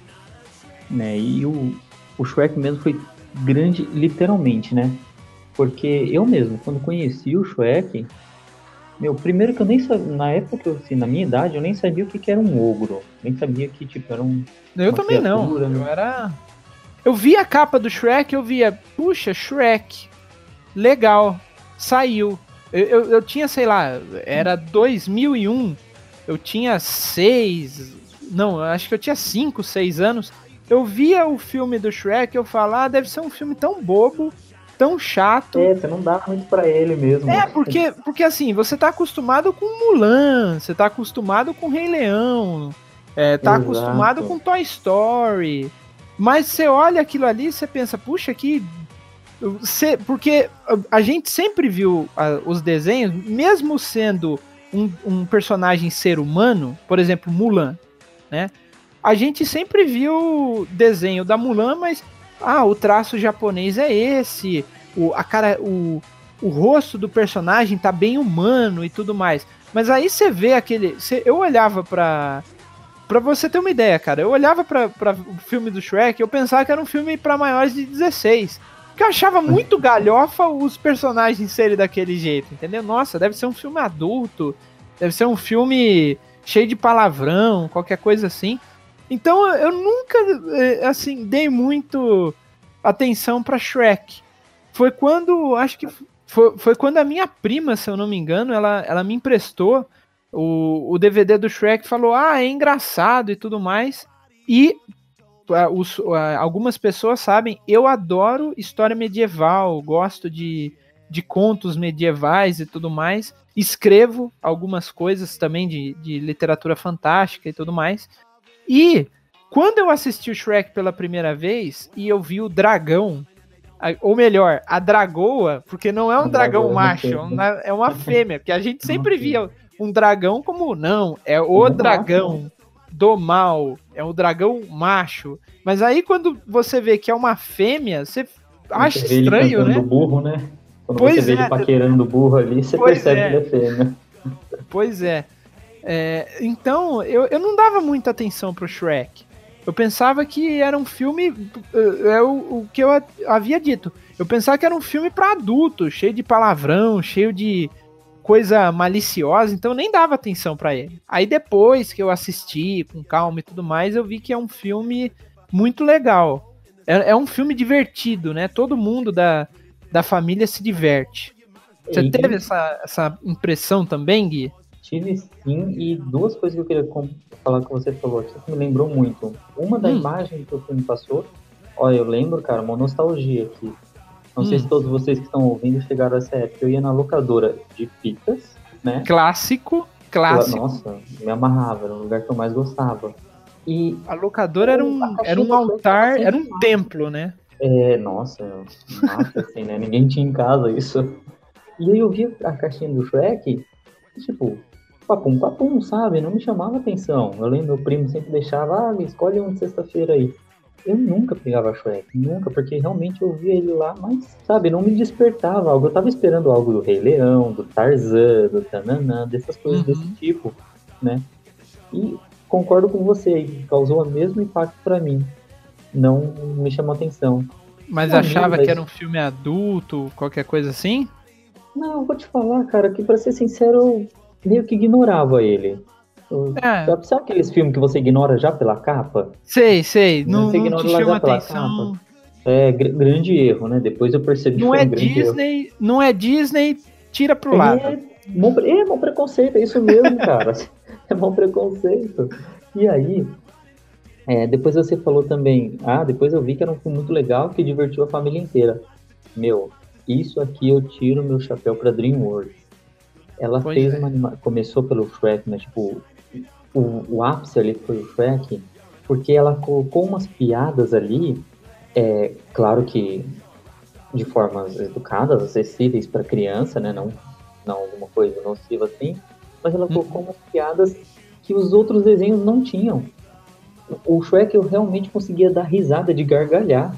né? E o, o Shrek mesmo foi grande literalmente, né? Porque eu mesmo, quando conheci o Shrek, meu, primeiro que eu nem sabia, na época que eu, assim, na minha idade, eu nem sabia o que, que era um ogro. Nem sabia que, tipo, era um. Eu também não. criatura, né? Eu era. Eu vi a capa do Shrek, eu via, puxa, Shrek. Legal. Saiu. Eu, eu, eu tinha, sei lá, era 2001. Eu tinha seis. Não, acho que eu tinha cinco, seis anos. Eu via o filme do Shrek, eu falava, ah, deve ser um filme tão bobo, tão chato. É, você não dá muito pra ele mesmo. É, porque, porque assim, você tá acostumado com Mulan, você tá acostumado com Rei Leão, é, tá Exato. acostumado com Toy Story. Mas você olha aquilo ali e você pensa, puxa, que. Você, porque a- a gente sempre viu ah, os desenhos, mesmo sendo um, um personagem ser humano, por exemplo, Mulan, né? A gente sempre viu o desenho da Mulan, mas ah, o traço japonês é esse, o, a cara, o, o rosto do personagem tá bem humano e tudo mais. Mas aí você vê aquele. Você, eu olhava pra. Pra você ter uma ideia, cara, eu olhava pra, pra o filme do Shrek eu pensava que era um filme pra maiores de 16. Porque eu achava muito galhofa os personagens serem daquele jeito, entendeu? Nossa, deve ser um filme adulto, deve ser um filme cheio de palavrão, qualquer coisa assim. Então eu nunca, eh, assim, dei muito atenção pra Shrek. Foi quando, acho que foi, foi quando a minha prima, se eu não me engano, ela, ela me emprestou o, o DVD do Shrek, falou, ah, é engraçado e tudo mais. E os- algumas pessoas sabem, eu adoro história medieval, gosto de, de contos medievais e tudo mais. Escrevo algumas coisas também de, de literatura fantástica e tudo mais. E quando eu assisti o Shrek pela primeira vez e eu vi o dragão, ou melhor, a dragoa, porque não é um dragão dragoa é macho, é uma, é uma fêmea, porque a gente sempre via um dragão como não, é o dragão do mal, é o dragão macho. Mas aí quando você vê que é uma fêmea, você acha Você estranho, né? burro, né? Quando Pois você vê é. ele paquerando o burro ali, você Pois percebe é. que é fêmea. Pois é. É, então, eu, eu não dava muita atenção pro Shrek. Eu pensava que era um filme. É o, o que eu havia dito. Eu pensava que era um filme para adulto, cheio de palavrão, cheio de coisa maliciosa, então eu nem dava atenção para ele. Aí depois que eu assisti com calma e tudo mais, eu vi que é um filme muito legal. É, é um filme divertido, né? Todo mundo da, da família se diverte. Você e... teve essa, essa impressão também, Gui? Tive sim, e duas coisas que eu queria falar que você falou que me lembrou muito. Uma da hum. imagem que o filme passou, olha, eu lembro, cara, uma nostalgia aqui. Não hum. sei se todos vocês que estão ouvindo chegaram a essa época. Eu ia na locadora de fitas, né? Clássico, clássico. Nossa, me amarrava, era o lugar que eu mais gostava. E a locadora era um, era um altar, era um templo, né? É, nossa, massa, assim, né? Ninguém tinha em casa isso. E aí eu vi a caixinha do Shrek, tipo, papum, papum, sabe? Não me chamava atenção. Eu lembro, meu primo sempre deixava, ah, escolhe um de sexta-feira aí. Eu nunca pegava Shrek, nunca, porque realmente eu via ele lá, mas, sabe, não me despertava algo. Eu tava esperando algo do Rei Leão, do Tarzan, do Tananã, dessas coisas uhum. desse tipo, né? E concordo com você, causou o mesmo impacto para mim. Não me chamou atenção. Mas não, achava mas... que era um filme adulto, qualquer coisa assim? Não, vou te falar, cara, que pra ser sincero, eu meio que ignorava ele. É. Sabe, sabe aqueles filmes que você ignora já pela capa? Sei, sei. Não, você não te chama atenção. É, gr grande erro, né? Depois eu percebi não que é um Disney, erro. Não é Disney, tira pro é, lado. Bom, é bom preconceito, é isso mesmo, cara. é bom preconceito. E aí, é, depois você falou também, ah, depois eu vi que era um filme muito legal que divertiu a família inteira. Meu, isso aqui eu tiro meu chapéu pra DreamWorks. Ela pois fez é. uma anima... começou pelo Shrek, mas tipo, o, o ápice ali foi o Shrek, porque ela colocou umas piadas ali, é, claro que de formas educadas, acessíveis para criança, né? Não, não alguma coisa nociva assim, mas ela colocou uhum. umas piadas que os outros desenhos não tinham. O Shrek eu realmente conseguia dar risada de gargalhar,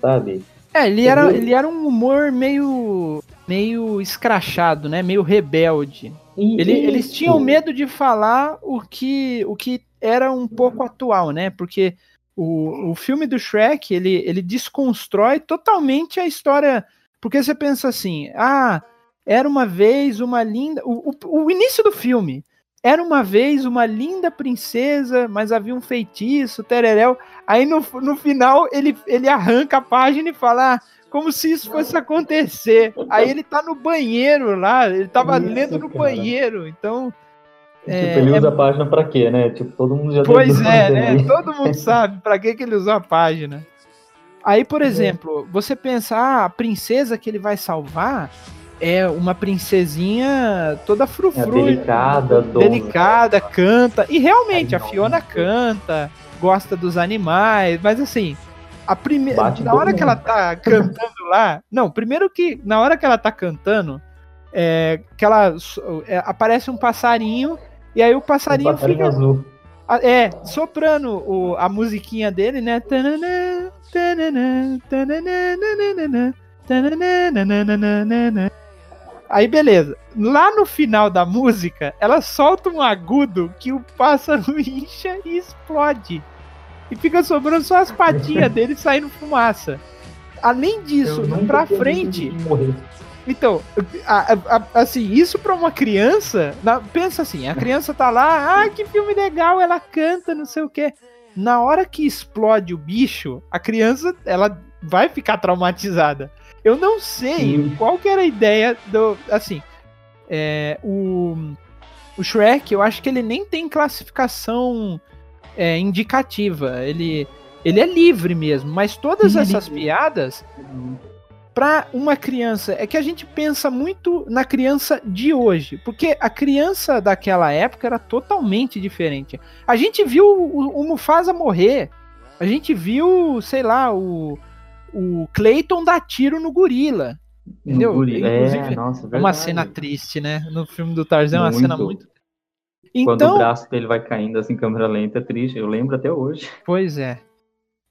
sabe? É, ele era, ele era um humor meio meio escrachado, né? Meio rebelde. Ele, eles tinham medo de falar o que, o que era um pouco atual, né? Porque o, o filme do Shrek, ele, ele desconstrói totalmente a história. Porque você pensa assim, ah, era uma vez uma linda. O, o, o início do filme. Era uma vez uma linda princesa, mas havia um feitiço, tereréu. Aí no, no final ele, ele arranca a página e fala: ah, como se isso fosse acontecer. Aí ele tá no banheiro lá, ele tava isso, lendo no cara. banheiro, então. Tipo, é, ele usa é... a página pra quê, né? Tipo, todo mundo já Pois é, né? Todo mundo sabe pra que, que ele usou a página. Aí, por exemplo, você pensa, ah, a princesa que ele vai salvar é uma princesinha toda frufru. É delicada, delicada, canta. E realmente, a Fiona canta, gosta dos animais, mas assim, a primeira. Na hora que ela tá cantando lá. Não, primeiro que na hora que ela tá cantando, é, que ela é, aparece um passarinho e aí o passarinho, um passarinho fica. Azul. É, soprando o, a musiquinha dele, né? Aí beleza. Lá no final da música, ela solta um agudo que o pássaro incha e explode e fica sobrando só as patinhas dele saindo fumaça. Além disso, pra frente. Então, a, a, assim, isso pra uma criança. Na, pensa assim, a criança tá lá, ah, que filme legal, ela canta, não sei o quê. Na hora que explode o bicho, a criança, ela vai ficar traumatizada. Eu não sei Sim. qual que era a ideia do. Assim, é, o, o Shrek, eu acho que ele nem tem classificação é, indicativa. Ele, ele é livre mesmo, mas todas essas piadas para uma criança é que a gente pensa muito na criança de hoje, porque a criança daquela época era totalmente diferente. A gente viu o, o Mufasa morrer, a gente viu, sei lá, o, o Clayton dar tiro no gorila. Entendeu? No gorila. É, nossa, é uma cena triste, né? No filme do Tarzan é uma cena muito então, Quando o então- braço dele vai caindo assim, câmera lenta, é triste. Eu lembro até hoje. Pois é.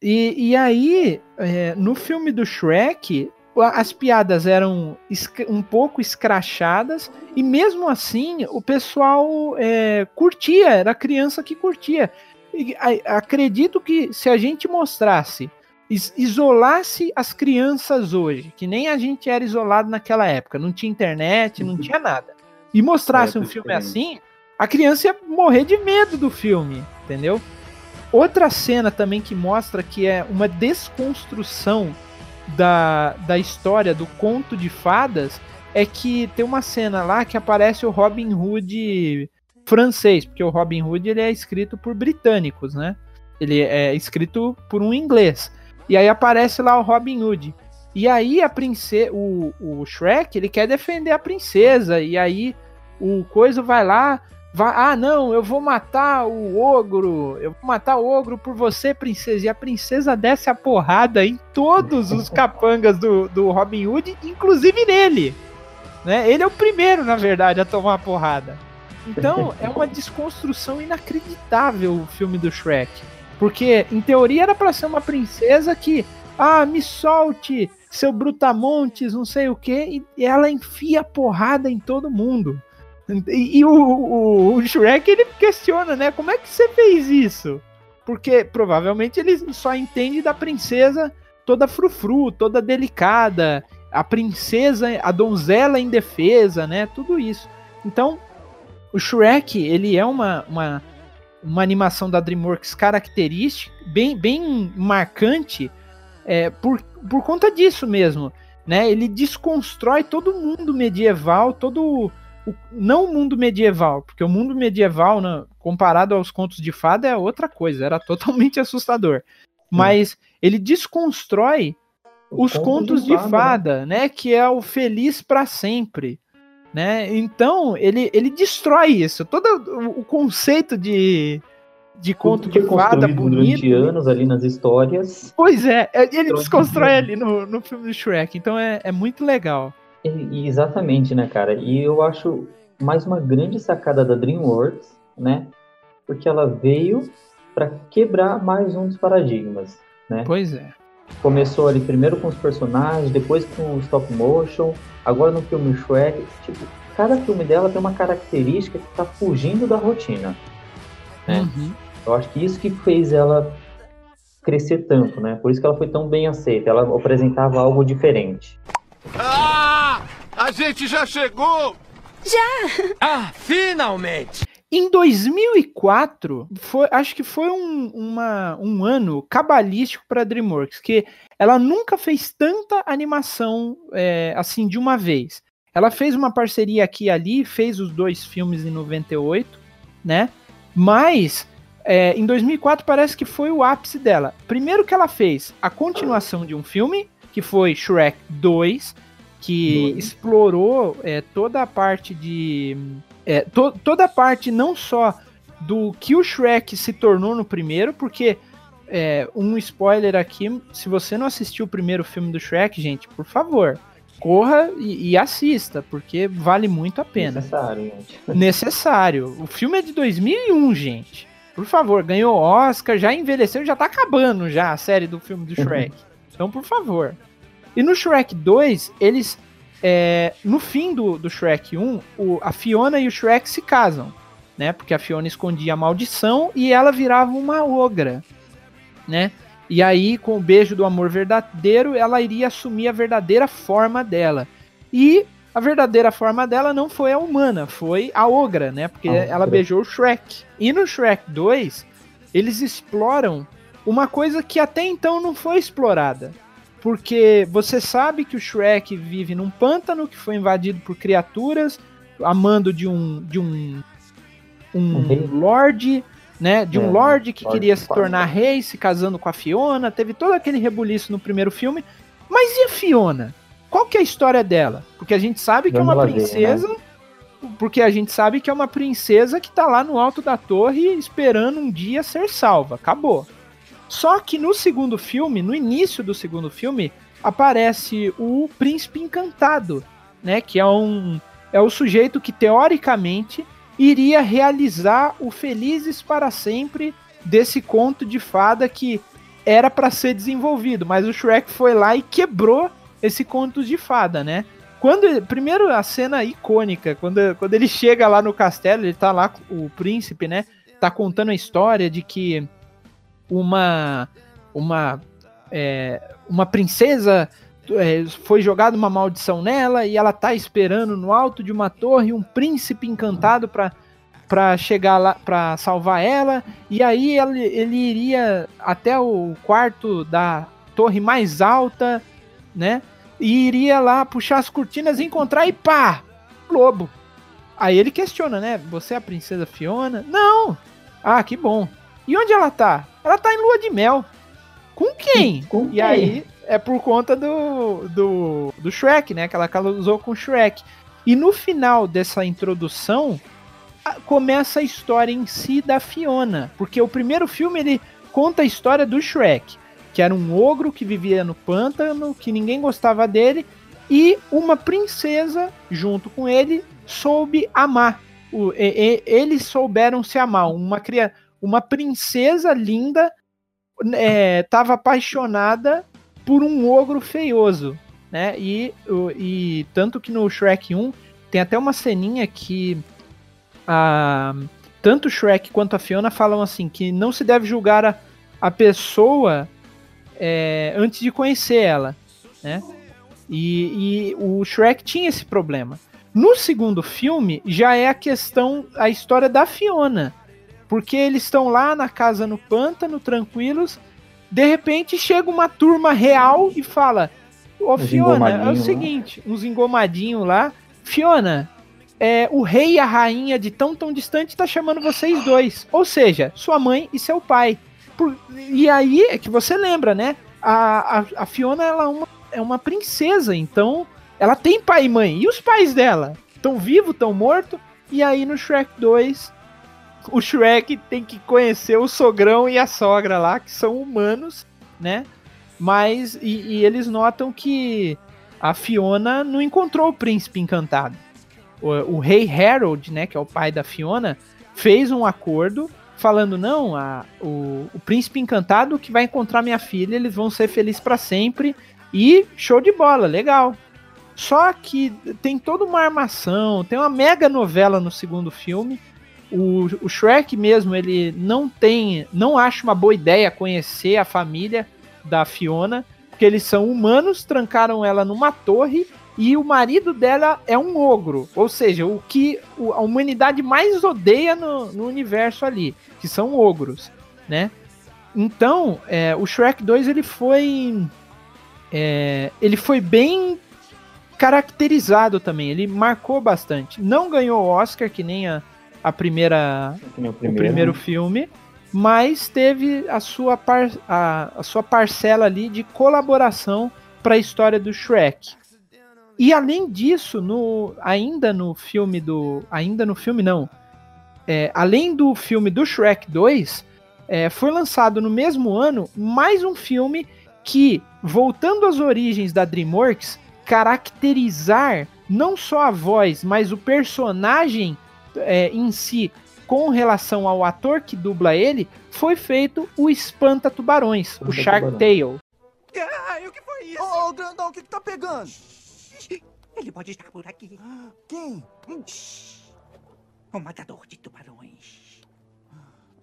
E, e aí, é, no filme do Shrek, as piadas eram um pouco escrachadas e mesmo assim o pessoal é, curtia, era criança que curtia. acredito que se a gente mostrasse, isolasse as crianças hoje, que nem a gente era isolado naquela época, não tinha internet, não tinha nada, e mostrasse é, um filme assim, a criança ia morrer de medo do filme, entendeu? Outra cena também que mostra que é uma desconstrução da, da história do conto de fadas é que tem uma cena lá que aparece o Robin Hood francês, porque o Robin Hood ele é escrito por britânicos, né? Ele é escrito por um inglês. E aí aparece lá o Robin Hood. E aí a princesa, o, o Shrek, ele quer defender a princesa. E aí o coisa vai lá, vai, ah não, eu vou matar o ogro, eu vou matar o ogro por você, princesa. E a princesa desce a porrada em todos os capangas do, do Robin Hood, inclusive nele. Né? Ele é o primeiro, na verdade, a tomar a porrada. Então, é uma desconstrução inacreditável o filme do Shrek. Porque, em teoria, era para ser uma princesa que, ah, me solte, seu brutamontes, não sei o que, e ela enfia porrada em todo mundo. E, e o, o, o, Shrek, ele questiona, né? Como é que você fez isso? Porque provavelmente ele só entende da princesa toda frufru, toda delicada, a princesa, a donzela indefesa, né? Tudo isso. Então, o Shrek, ele é uma, uma, uma animação da DreamWorks característica, bem, bem marcante, é, por, por conta disso mesmo. Né? Ele desconstrói todo mundo medieval, todo o, não o mundo medieval, porque o mundo medieval, né, comparado aos contos de fada, é outra coisa, era totalmente assustador. Mas ele desconstrói os contos de fada, de fada né? né? Que é o feliz para sempre né? Então, ele, ele destrói isso. Todo o conceito de, de conto de fada bonito. durante anos ali nas histórias. Pois é, é ele desconstrói ali no, no filme do Shrek. Então é, é muito legal. E, exatamente, né, cara? E eu acho mais uma grande sacada da DreamWorks, né? Porque ela veio para quebrar mais um dos paradigmas, né? Pois é. Começou ali primeiro com os personagens, depois com o stop motion, agora no filme Shrek, tipo, cada filme dela tem uma característica que está fugindo da rotina. Né? Uhum. Eu acho que isso que fez ela crescer tanto, né? Por isso que ela foi tão bem aceita. Ela apresentava algo diferente. Ah! A gente já chegou! Já! Ah, finalmente! Em 2004, foi, acho que foi um, uma, um ano cabalístico para a DreamWorks, que ela nunca fez tanta animação é, assim de uma vez. Ela fez uma parceria aqui e ali, fez os dois filmes em 98, né? Mas é, em 2004 parece que foi o ápice dela. Primeiro que ela fez a continuação de um filme, que foi Shrek 2, que explorou é, toda a parte de é, to, toda a parte não só do que o Shrek se tornou no primeiro, porque é, um spoiler aqui, se você não assistiu o primeiro filme do Shrek, gente, por favor, corra e, e assista, porque vale muito a pena. Necessário, gente. Necessário. O filme é de 2001, gente. Por favor, ganhou Oscar, já envelheceu, já tá acabando já a série do filme do Shrek. Então, por favor. E no Shrek 2, eles é, no fim do, do Shrek 1, o, a Fiona e o Shrek se casam, né? Porque a Fiona escondia a maldição e ela virava uma ogra, né? E aí, com o beijo do amor verdadeiro, ela iria assumir a verdadeira forma dela. E a verdadeira forma dela não foi a humana, foi a ogra, né? Porque ah, ela beijou o Shrek. E no Shrek 2, eles exploram uma coisa que até então não foi explorada, porque você sabe que o Shrek vive num pântano que foi invadido por criaturas, a mando de um de um um uhum. lord, né, de um é, lord que lord queria se tornar rei, se casando com a Fiona, teve todo aquele rebuliço no primeiro filme. Mas e a Fiona? Qual que é a história dela? Porque a gente sabe que é uma princesa, né? porque a gente sabe que é uma princesa que tá lá no alto da torre esperando um dia ser salva. Acabou. Só que no segundo filme, no início do segundo filme, aparece o príncipe encantado, né? Que é um é o sujeito que teoricamente iria realizar o felizes para sempre desse conto de fada que era para ser desenvolvido, mas o Shrek foi lá e quebrou esse conto de fada, né? Quando primeiro a cena icônica, quando, quando ele chega lá no castelo, ele tá lá o príncipe, né? tá contando a história de que uma uma é, uma princesa é, foi jogada uma maldição nela e ela tá esperando no alto de uma torre um príncipe encantado para para chegar lá para salvar ela e aí ele, ele iria até o quarto da torre mais alta, né? E iria lá puxar as cortinas e encontrar e pá, lobo. Aí ele questiona, né? Você é a princesa Fiona? Não. Ah, que bom. E onde ela tá? Ela tá em lua de mel. Com quem? Com e quem? aí é por conta do, do, do Shrek, né? Que ela casou com o Shrek. E no final dessa introdução, começa a história em si da Fiona. Porque o primeiro filme ele conta a história do Shrek, que era um ogro que vivia no pântano, que ninguém gostava dele, e uma princesa junto com ele soube amar. O- e- e- eles souberam se amar. Uma, cria, uma princesa linda estava apaixonada por um ogro feioso, né? E, e tanto que no Shrek 1 tem até uma ceninha que a, tanto o Shrek quanto a Fiona falam assim que não se deve julgar a, a pessoa é, antes de conhecer ela, né? E, e o Shrek tinha esse problema. No segundo filme já é a questão, a história da Fiona, porque eles estão lá na casa no pântano, tranquilos. De repente chega uma turma real e fala: Ô Uns Fiona, é o lá." seguinte, uns engomadinhos lá. Fiona, é, o rei e a rainha de tão tão distante tá chamando vocês dois. Ou seja, sua mãe e seu pai. Por- e aí é que você lembra, né? A, a, a Fiona ela é, uma, é uma princesa, então ela tem pai e mãe. E os pais dela? Estão vivos, estão mortos? E aí no Shrek 2, o Shrek tem que conhecer o sogrão e a sogra lá, que são humanos, né? Mas, e, e eles notam que a Fiona não encontrou o príncipe encantado. O, o rei Harold, né, que é o pai da Fiona, fez um acordo falando: não, a, o, o príncipe encantado que vai encontrar minha filha, eles vão ser felizes para sempre. E show de bola, legal. Só que tem toda uma armação, tem uma mega novela no segundo filme. O, o Shrek mesmo, ele não tem, não acha uma boa ideia conhecer a família da Fiona, porque eles são humanos, trancaram ela numa torre e o marido dela é um ogro, ou seja, o que a humanidade mais odeia no, no universo ali, que são ogros, né? Então, é, o Shrek 2 ele foi é, ele foi bem caracterizado também, ele marcou bastante. Não ganhou Oscar que nem a, a primeira nem o primeiro. primeiro filme, mas teve a sua, par, a, a sua parcela ali de colaboração para a história do Shrek. E além disso, no, ainda no filme do. Ainda no filme não. É, além do filme do Shrek 2, é, foi lançado no mesmo ano mais um filme que, voltando às origens da DreamWorks, caracterizar não só a voz, mas o personagem é, em si com relação ao ator que dubla ele, foi feito o Espanta Tubarões, o Shark. Tale. Ai, o que foi isso? Ô, ô, grandão, o que que tá pegando? Ele pode estar por aqui. Quem? O matador de tubarões.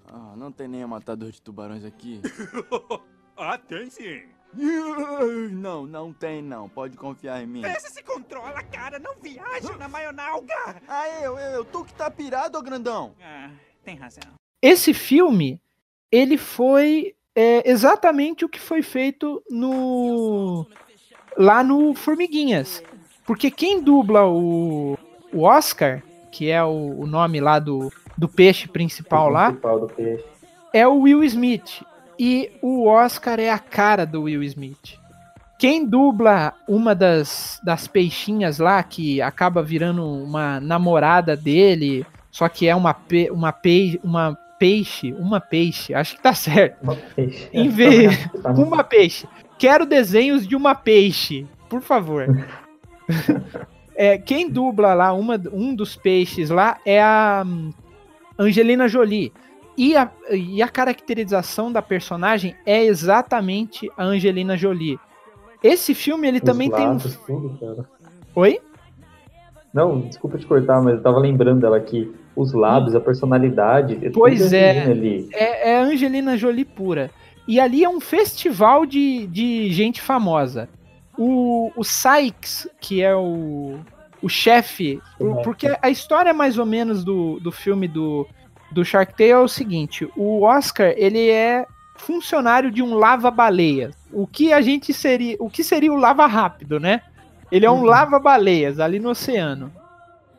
Ah, não tem nem matador de tubarões aqui. Ah, tem sim. Não, não tem não. Pode confiar em mim. Esse se controla, cara. Não viaja na maionalga. Ah, eu, eu, eu. Tu que tá pirado, ô grandão. Ah, tem razão. Esse filme, ele foi é, exatamente o que foi feito no lá no Formiguinhas. Porque quem dubla o, o Oscar, que é o, o nome lá do, do peixe principal O lá, principal do peixe. é o Will Smith. E o Oscar é a cara do Will Smith. Quem dubla uma das, das peixinhas lá, que acaba virando uma namorada dele, só que é uma, pe, uma, peixe, uma peixe, uma peixe, acho que tá certo. Uma peixe. Em vez- Tá no- Uma peixe. Quero desenhos de uma peixe, por favor. É, quem dubla lá uma, um dos peixes lá é a hum, Angelina Jolie. E a, e a caracterização da personagem é exatamente a Angelina Jolie. Esse filme ele Os também tem um. lados, tudo, cara. Oi? Não, desculpa te cortar, mas eu tava lembrando dela aqui. Os lábios, a personalidade. é Pois é. É, é Angelina Jolie pura. E ali é um festival de, de gente famosa. O, o Sykes, que é o, o chefe, por- porque a história mais ou menos do, do filme do, do Shark Tale é o seguinte: o Oscar ele é funcionário de um lava-baleias. O que a gente seria, o que seria o lava rápido, né? Ele é um Uhum. lava-baleias ali no oceano.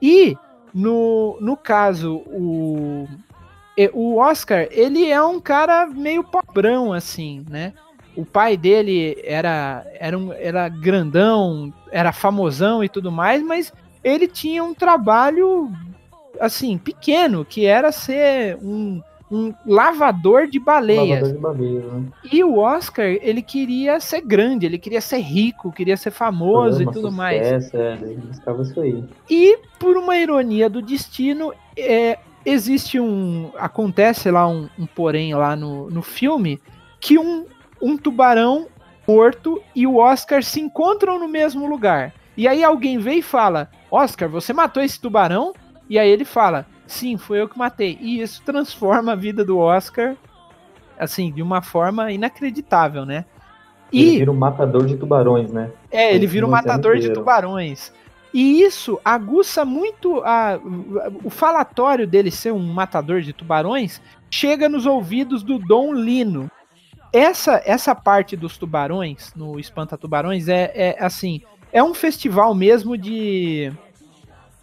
E no, no caso o o Oscar, ele é um cara meio pobrão, assim, né? O pai dele era, era, um, era grandão, era famosão e tudo mais, mas ele tinha um trabalho, assim, pequeno, que era ser um, um lavador de baleias. Lavador de né? E o Oscar, ele queria ser grande, ele queria ser rico, queria ser famoso Fama, e tudo mais. sucesso, É, ele buscava isso aí. E por uma ironia do destino, é, existe um. Acontece lá um, um porém lá no, no filme que um, um tubarão morto e o Oscar se encontram no mesmo lugar. E aí alguém vem e fala: Oscar, você matou esse tubarão? E aí ele fala: Sim, foi eu que matei. E isso transforma a vida do Oscar, assim, de uma forma inacreditável, né? Ele vira um matador de tubarões, né? É, ele vira um matador de tubarões. E isso aguça muito a, o falatório dele ser um matador de tubarões chega nos ouvidos do Dom Lino. Essa essa parte dos tubarões no Espanta Tubarões é, é assim, é um festival mesmo de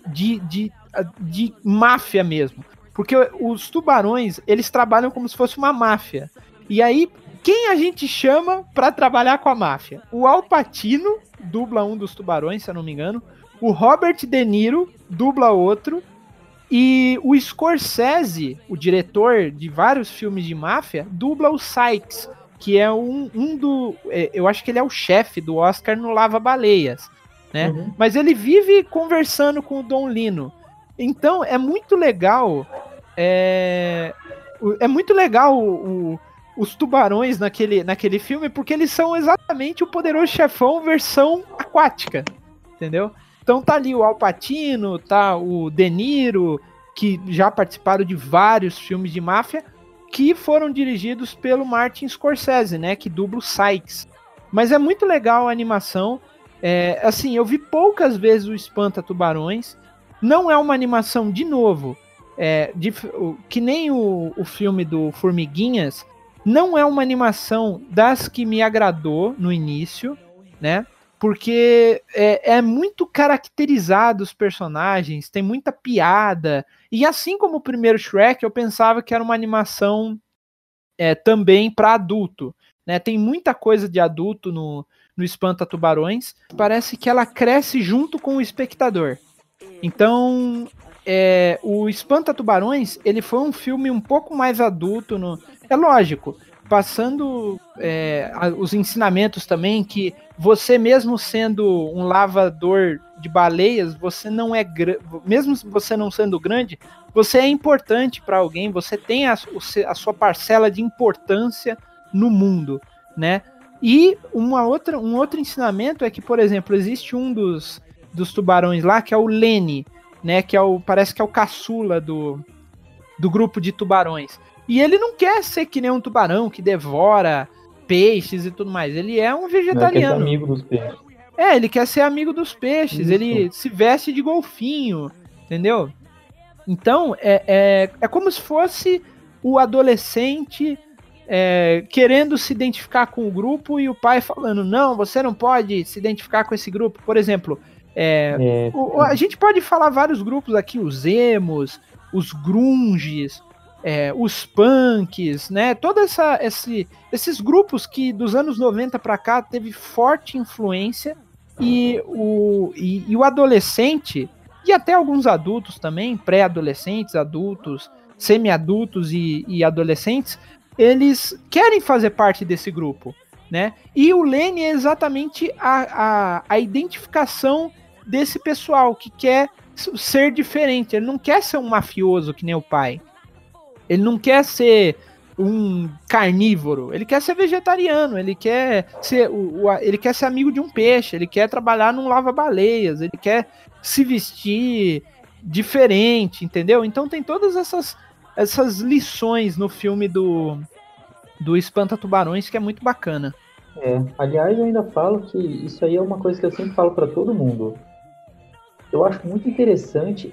de, de de máfia mesmo. Porque os tubarões, eles trabalham como se fosse uma máfia. E aí, quem a gente chama pra trabalhar com a máfia? O Al Pacino dubla um dos tubarões, se eu não me engano. O Robert De Niro dubla outro. E o Scorsese, o diretor de vários filmes de máfia, dubla o Sykes, que é um, um do. é, Eu acho que ele é o chefe do Oscar no Lava Baleias. Né? Uhum. Mas ele vive conversando com o Don Lino. Então é muito legal. É, é muito legal o- o- os tubarões naquele, naquele filme, porque eles são exatamente o poderoso chefão versão aquática. Entendeu? Então tá ali o Alpatino, tá o De Niro, que já participaram de vários filmes de máfia, que foram dirigidos pelo Martin Scorsese, né? Que dubla o Sykes. Mas é muito legal a animação. É, assim, eu vi poucas vezes o Espanta Tubarões. Não é uma animação, de novo, é, de- que nem o, o filme do Formiguinhas, não é uma animação das que me agradou no início, né? Porque é, é muito caracterizado os personagens, tem muita piada. E assim como o primeiro Shrek, eu pensava que era uma animação é, também para adulto. Né? Tem muita coisa de adulto no, no Espanta Tubarões. Parece que ela cresce junto com o espectador. Então, é, o Espanta Tubarões, ele foi um filme um pouco mais adulto. No, é lógico, passando é, os ensinamentos também que você mesmo sendo um lavador de baleias, você não é mesmo você não sendo grande, você é importante para alguém, você tem a, a sua parcela de importância no mundo, né? E uma outra, um outro ensinamento é que, por exemplo, existe um dos, dos tubarões lá que é o Lenny, né? Que é o parece que é o caçula do, do grupo de tubarões. E ele não quer ser que nem um tubarão que devora peixes e tudo mais. Ele é um Não é que esse vegetariano. amigo dos peixes. É, ele quer ser amigo dos peixes, Isso. ele se veste de golfinho, entendeu? Então, é, é, é como se fosse o adolescente é, querendo se identificar com o grupo e o pai falando: não, você não pode se identificar com esse grupo. Por exemplo, é, É, o- a gente pode falar vários grupos aqui, os emos, os grunges, é, os punks, né? Todos essa, esse, esses grupos que dos anos 90 para cá teve forte influência e o, e, e o adolescente, e até alguns adultos também, pré-adolescentes, adultos, semi-adultos e, e adolescentes, eles querem fazer parte desse grupo, né? E o Lenny é exatamente a, a, a identificação desse pessoal que quer ser diferente. Ele não quer ser um mafioso que nem o pai. Ele não quer ser um carnívoro, ele quer ser vegetariano, ele quer ser, o, o, ele quer ser amigo de um peixe, ele quer trabalhar num lava-baleias, ele quer se vestir diferente, entendeu? Então tem todas essas, essas lições no filme do, do Espanta Tubarões que é muito bacana. É, aliás, eu ainda falo que isso aí é uma coisa que eu sempre falo para todo mundo. Eu acho muito interessante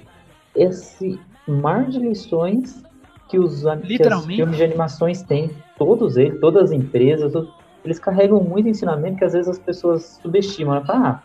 esse mar de lições que os, que filmes de animações têm, todos eles, todas as empresas, eles carregam muito ensinamento que às vezes as pessoas subestimam. Ah,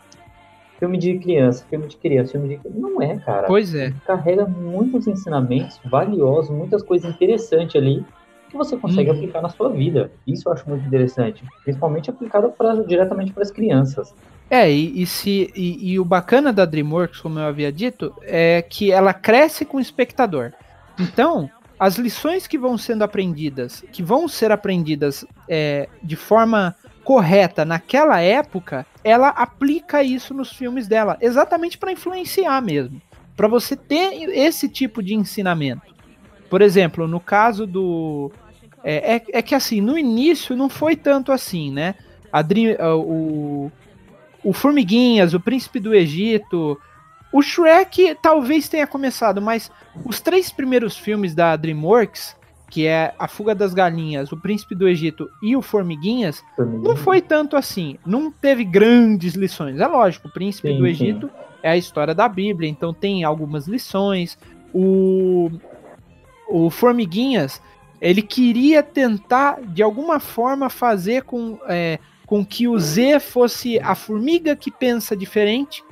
filme de criança, filme de criança, filme de Não é, cara. Pois é. carrega muitos ensinamentos valiosos, muitas coisas interessantes ali que você consegue hum. aplicar na sua vida. Isso eu acho muito interessante, principalmente aplicado pra, diretamente para as crianças. É, e, e se, e, e, o bacana da DreamWorks, como eu havia dito, é que ela cresce com o espectador. Então, as lições que vão sendo aprendidas, que vão ser aprendidas é, de forma correta naquela época, ela aplica isso nos filmes dela, exatamente para influenciar mesmo, para você ter esse tipo de ensinamento. Por exemplo, no caso do é, é, é, que assim, no início não foi tanto assim, né? A Dream, o, o Formiguinhas, o Príncipe do Egito, o Shrek talvez tenha começado, mas os três primeiros filmes da DreamWorks, que é A Fuga das Galinhas, O Príncipe do Egito e o Formiguinhas, não foi tanto assim. Não teve grandes lições. É lógico, o Príncipe sim, do Egito sim. é a história da Bíblia, então tem algumas lições. O, o Formiguinhas, ele queria tentar, de alguma forma, fazer com, é, com que o Z fosse a formiga que pensa diferente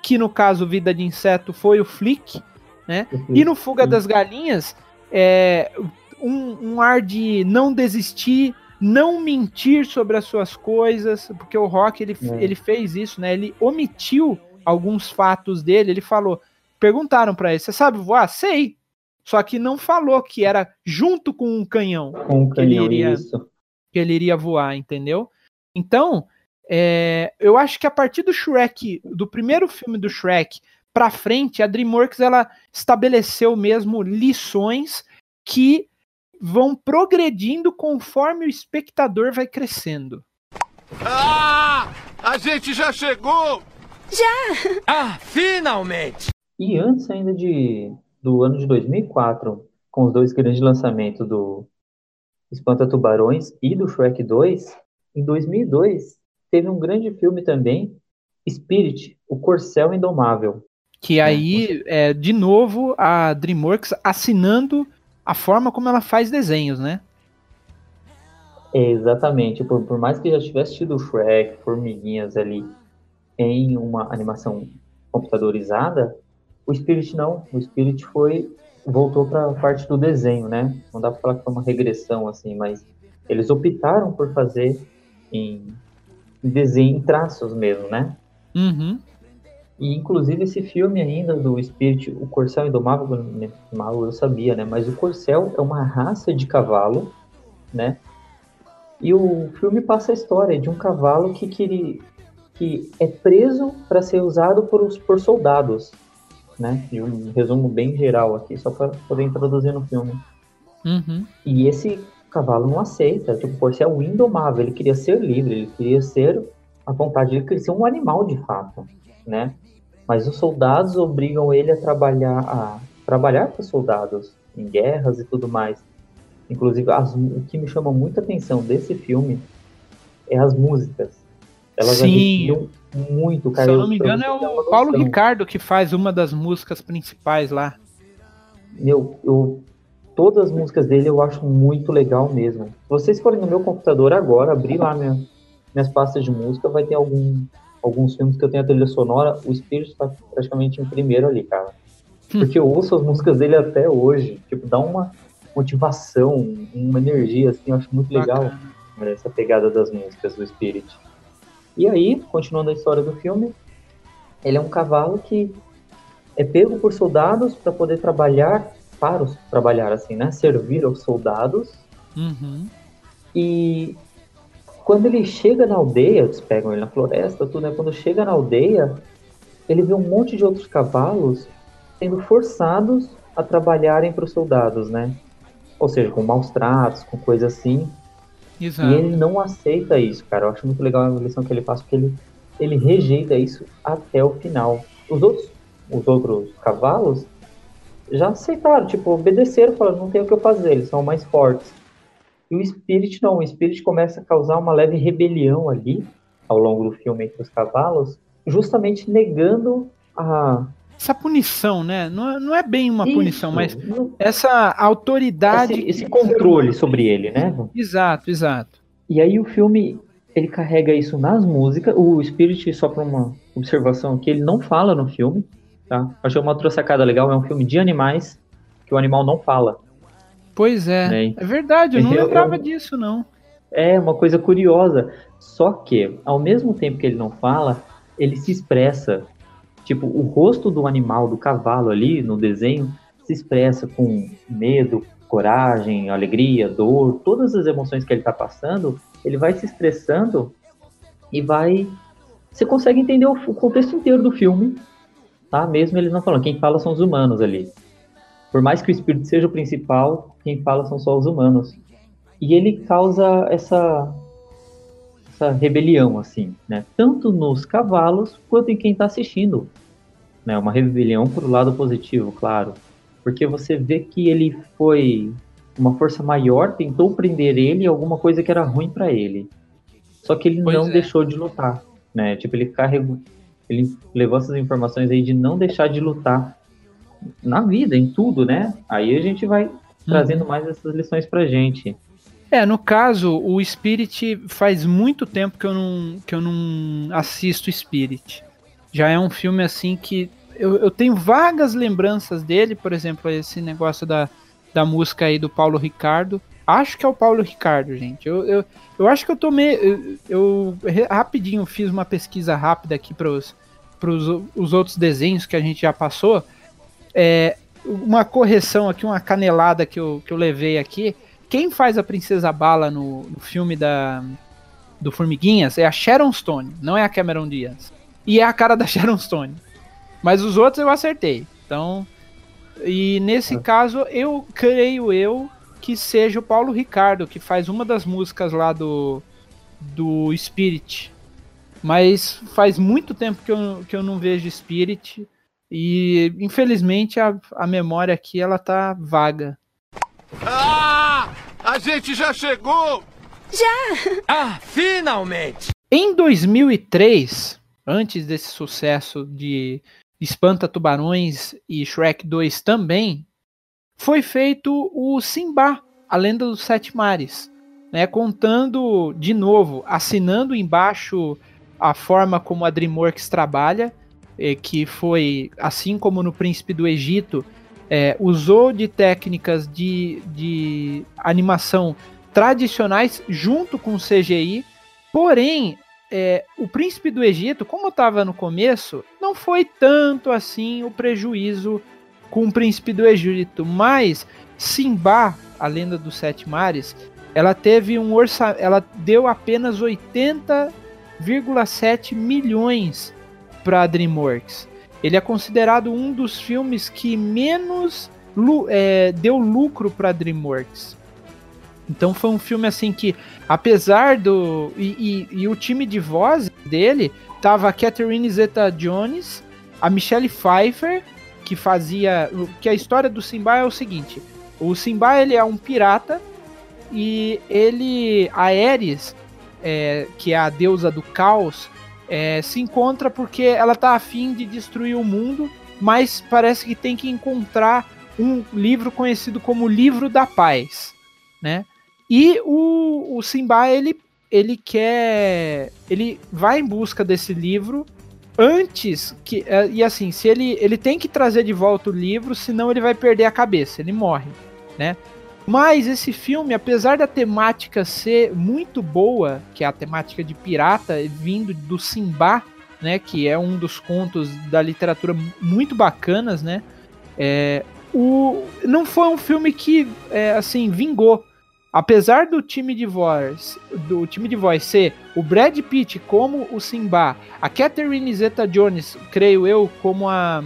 que no caso Vida de Inseto foi o Flick, né? Uhum. E no Fuga das Galinhas, é, um, um, ar de não desistir, não mentir sobre as suas coisas, porque o Rock ele, é. ele fez isso, né? Ele omitiu alguns fatos dele, ele falou, perguntaram para ele, você sabe voar? Sei. Só que não falou que era junto com um canhão, com um que, canhão ele iria, isso. que ele iria voar, entendeu? Então, é, eu acho que a partir do Shrek, do primeiro filme do Shrek para frente, a DreamWorks ela estabeleceu mesmo lições que vão progredindo conforme o espectador vai crescendo. Ah! A gente já chegou! Já! Ah, finalmente! E antes ainda de do ano de 2004, com os dois grandes lançamentos do Espanta Tubarões e do Shrek 2, em 2002 teve um grande filme também, Spirit, O Corcel Indomável. Que aí, é, de novo, a DreamWorks assinando a forma como ela faz desenhos, né? É, exatamente. Por, por, mais que já tivesse tido Shrek, Formiguinhas ali em uma animação computadorizada, o Spirit não. O Spirit foi voltou para a parte do desenho, né? Não dá para falar que foi uma regressão assim, mas eles optaram por fazer em desenho em traços mesmo, né? Uhum. E inclusive esse filme ainda do Spirit, o Corcel Indomável, mal eu sabia, né? Mas o Corcel é uma raça de cavalo, né? E o filme passa a história de um cavalo que, que, que é preso para ser usado por, por soldados, né? De um resumo bem geral aqui, só para poder introduzir no filme. Uhum. E esse o cavalo não aceita. Tipo, por ser o indomável, ele queria ser livre, ele queria ser a vontade, ele queria ser um animal de fato, né? Mas os soldados obrigam ele a trabalhar, a trabalhar para os soldados em guerras e tudo mais. Inclusive, as, o que me chama muita atenção desse filme é as músicas. Elas Sim. muito, cara. Se eu não me engano, é o Paulo Ricardo que faz uma das músicas principais lá. Meu, eu todas as músicas dele eu acho muito legal mesmo. Se vocês forem no meu computador agora, abrir lá minha, minhas pastas de música, vai ter algum, alguns filmes que eu tenho a trilha sonora. O Spirit está praticamente em primeiro ali, cara. Hum. Porque eu ouço as músicas dele até hoje. Tipo, dá uma motivação, uma energia, assim, eu acho muito legal né, essa pegada das músicas do Spirit. E aí, continuando a história do filme, ele é um cavalo que é pego por soldados para poder trabalhar para os, trabalhar assim, né? Servir aos soldados. Uhum. E quando ele chega na aldeia, eles pegam ele na floresta, tudo, né? Quando chega na aldeia, ele vê um monte de outros cavalos sendo forçados a trabalharem para os soldados, né? Ou seja, com maus tratos, com coisa assim. Exato. E ele não aceita isso, cara. Eu acho muito legal a lição que ele passa, porque ele, ele rejeita isso até o final. Os outros, os outros cavalos já aceitaram, tipo, obedeceram, falaram, não tem o que eu fazer, eles são mais fortes. E o Spirit não, o Spirit começa a causar uma leve rebelião ali, ao longo do filme entre os cavalos, justamente negando a, essa punição, né? Não, é- não é bem uma Isso, punição, mas não- essa autoridade. esse, esse controle sobre ele, né? Exato, exato. E aí o filme ele carrega isso nas músicas. O Spirit, só para uma observação aqui, ele não fala no filme, tá? Achei uma outra sacada legal, é um filme de animais que o animal não fala. Pois é. né? É verdade, eu não Eu- lembrava eu- disso, não. É uma coisa curiosa. Só que, ao mesmo tempo que ele não fala, ele se expressa. Tipo, o rosto do animal, do cavalo ali no desenho, se expressa com medo, coragem, alegria, dor, todas as emoções que ele está passando, ele vai se expressando e vai. Você consegue entender o, o contexto inteiro do filme, tá? Mesmo eles não falando. Quem fala são os humanos ali. Por mais que o espírito seja o principal, quem fala são só os humanos. E ele causa essa essa rebelião assim, né? Tanto nos cavalos quanto em quem está assistindo, né? Uma rebelião pro lado positivo, claro, porque você vê que ele foi uma força maior, tentou prender ele alguma coisa que era ruim para ele. Só que ele Pois não é. deixou de lutar, né? Tipo, ele carregou, ele levou essas informações aí de não deixar de lutar na vida, em tudo, né? Aí a gente vai trazendo mais essas lições pra gente. É, no caso, o Spirit faz muito tempo que eu não, que eu não assisto Spirit. Já é um filme assim que eu, eu tenho vagas lembranças dele, por exemplo, esse negócio da, da música aí do Paulo Ricardo. Acho que é o Paulo Ricardo, gente. Eu, eu, eu acho que eu tomei. Eu, eu rapidinho fiz uma pesquisa rápida aqui para os os outros desenhos que a gente já passou. É, uma correção aqui, uma canelada que eu, que eu levei aqui. Quem faz a Princesa Bala no, no filme da, do Formiguinhas é a Sharon Stone, não é a Cameron Diaz. E é a cara da Sharon Stone. Mas os outros eu acertei. Então, e nesse caso, eu creio eu que seja o Paulo Ricardo, que faz uma das músicas lá do, do Spirit. Mas faz muito tempo que eu, que eu não vejo Spirit. E infelizmente a, a memória aqui ela tá vaga. Ah! A gente já chegou! Ah, finalmente! Em 2003, antes desse sucesso de Espanta Tubarões e Shrek 2 também, foi feito o Simba, a Lenda dos Sete Mares, né, contando de novo, assinando embaixo a forma como a DreamWorks trabalha, eh, que foi assim como no Príncipe do Egito, eh, usou de técnicas de, de animação tradicionais junto com CGI, porém é, o Príncipe do Egito, como estava no começo, não foi tanto assim o prejuízo com o Príncipe do Egito, mas Simba, a Lenda dos Sete Mares, ela teve um orçamento, ela deu apenas 80,7 milhões para DreamWorks. Ele é considerado um dos filmes que menos é, deu lucro para DreamWorks. Então foi um filme assim que, apesar do. E, e- e o time de voz dele tava a Catherine Zeta Jones, a Michelle Pfeiffer, que fazia. Que a história do Simba é o seguinte: o Simba ele é um pirata e ele. A Ares, é, que é a deusa do caos, é, se encontra porque ela tá afim de destruir o mundo, mas parece que tem que encontrar um livro conhecido como Livro da Paz, né? E o, o Simba, ele, ele quer. Ele vai em busca desse livro antes que. é, E assim, se ele, ele tem que trazer de volta o livro, senão ele vai perder a cabeça, ele morre, né? Mas esse filme, apesar da temática ser muito boa, que é a temática de pirata, vindo do Simba, né? Que é um dos contos da literatura muito bacanas, né? É, o, não foi um filme que, é, assim, vingou apesar do time de voz do time de voz ser o Brad Pitt como o Simba, a Catherine Zeta-Jones, creio eu, como a,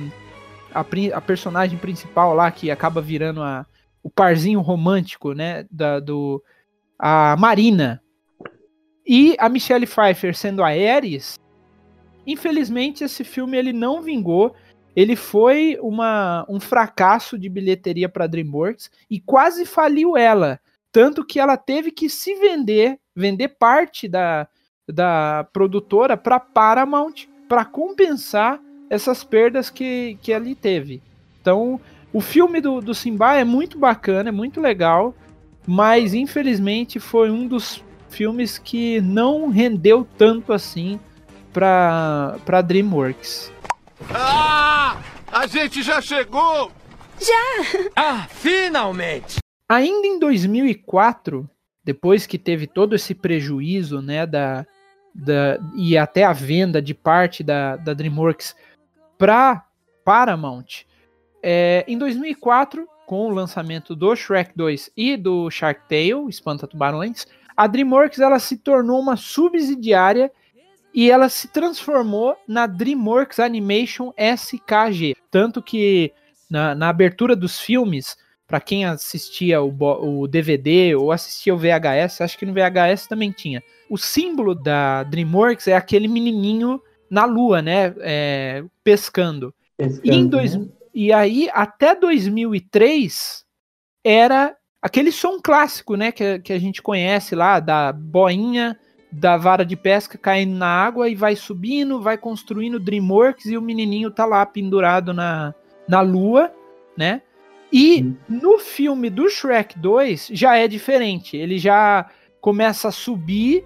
a a personagem principal lá que acaba virando a, o parzinho romântico, né? Da, do, a Marina e a Michelle Pfeiffer sendo a Ares. Infelizmente, esse filme ele não vingou. Ele foi uma, um fracasso de bilheteria para DreamWorks e quase faliu ela. Tanto que ela teve que se vender, vender parte da, da produtora para Paramount para compensar essas perdas que, que ali teve. Então, o filme do, do Simba é muito bacana, é muito legal, mas infelizmente foi um dos filmes que não rendeu tanto assim para para DreamWorks. Ah! A gente já chegou! Já! Ah, finalmente! Ainda em 2004, depois que teve todo esse prejuízo, né, da, da e até a venda de parte da, da DreamWorks para Paramount, é, em 2004, com o lançamento do Shrek 2 e do Shark Tale, Espanta Tubarões, a DreamWorks ela se tornou uma subsidiária e ela se transformou na DreamWorks Animation SKG. Tanto que na, na abertura dos filmes, para quem assistia o, o, DVD ou assistia o VHS, acho que no VHS também tinha. O símbolo da DreamWorks é aquele menininho na lua, né? É, pescando. pescando e, dois, né? e aí, até 2003, era aquele som clássico, né? Que, que a gente conhece lá, da boinha da vara de pesca caindo na água e vai subindo, vai construindo DreamWorks e o menininho tá lá pendurado na, na lua, né? E no filme do Shrek 2 já é diferente. Ele já começa a subir,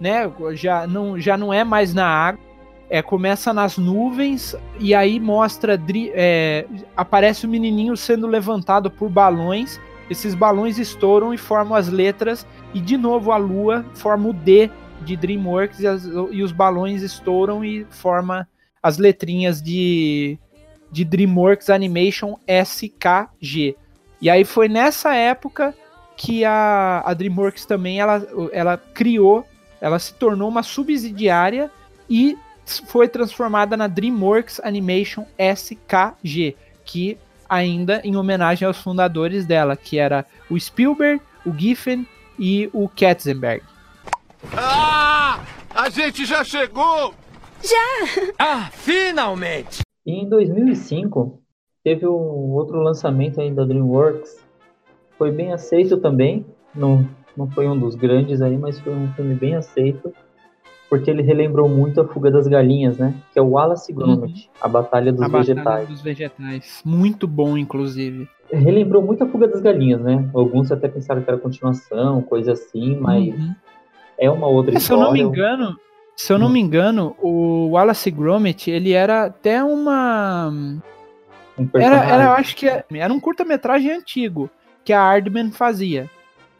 né? Já não, já não é mais na água. É, começa nas nuvens e aí mostra é, aparece o menininho sendo levantado por balões. Esses balões estouram e formam as letras e de novo a lua forma o D de DreamWorks e, as, e os balões estouram e forma as letrinhas de, de DreamWorks Animation SKG. E aí foi nessa época que a, a DreamWorks também ela, ela criou, ela se tornou uma subsidiária e foi transformada na DreamWorks Animation SKG, que ainda em homenagem aos fundadores dela, que era o Spielberg, o Giffen e o Katzenberg. Ah! A gente já chegou! Já! Ah, finalmente! E em 2005 teve um outro lançamento aí da DreamWorks. Foi bem aceito também. Não, não foi um dos grandes aí, mas foi um filme bem aceito. Porque ele relembrou muito a Fuga das Galinhas, né? Que é o Wallace Gromit, uhum. a Batalha dos a Vegetais. Batalha dos Vegetais. Muito bom, inclusive. Relembrou muito a Fuga das Galinhas, né? Alguns até pensaram que era continuação, coisa assim, mas uhum é uma outra é, história. Se eu não me engano, se eu não hum. me engano, o Wallace Gromit, ele era até uma um era, era, eu acho que era um curta-metragem antigo que a Aardman fazia.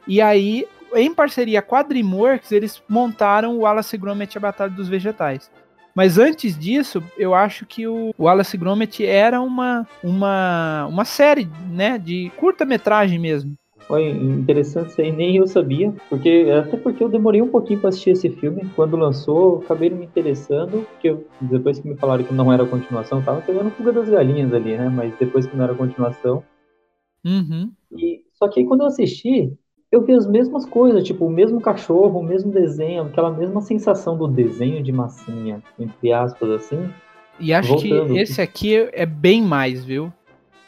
E aí, em parceria com a DreamWorks, eles montaram o Wallace Gromit a Batalha dos Vegetais. Mas antes disso, eu acho que o Wallace Gromit era uma, uma, uma série, né, de curta-metragem mesmo. Foi interessante isso aí, nem eu sabia, porque até porque eu demorei um pouquinho para assistir esse filme. Quando lançou, acabei me interessando, porque eu, depois que me falaram que não era continuação, tava pegando fuga das galinhas ali, né? Mas depois que não era continuação. Uhum. E, só que aí quando eu assisti, eu vi as mesmas coisas, tipo, o mesmo cachorro, o mesmo desenho, aquela mesma sensação do desenho de massinha, entre aspas, assim. E acho voltando. que esse aqui é bem mais, viu?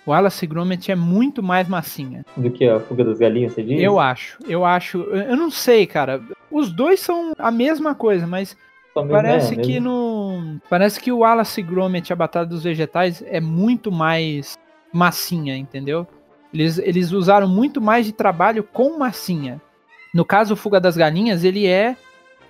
O Wallace Gromit é muito mais massinha. Do que a Fuga das Galinhas, você diz? Eu acho, eu acho. Eu não sei, cara. Os dois são a mesma coisa, mas parece é, que no. Parece que o Wallace Gromit, a Batalha dos Vegetais, é muito mais massinha, entendeu? Eles, eles usaram muito mais de trabalho com massinha. No caso, o Fuga das Galinhas, ele é.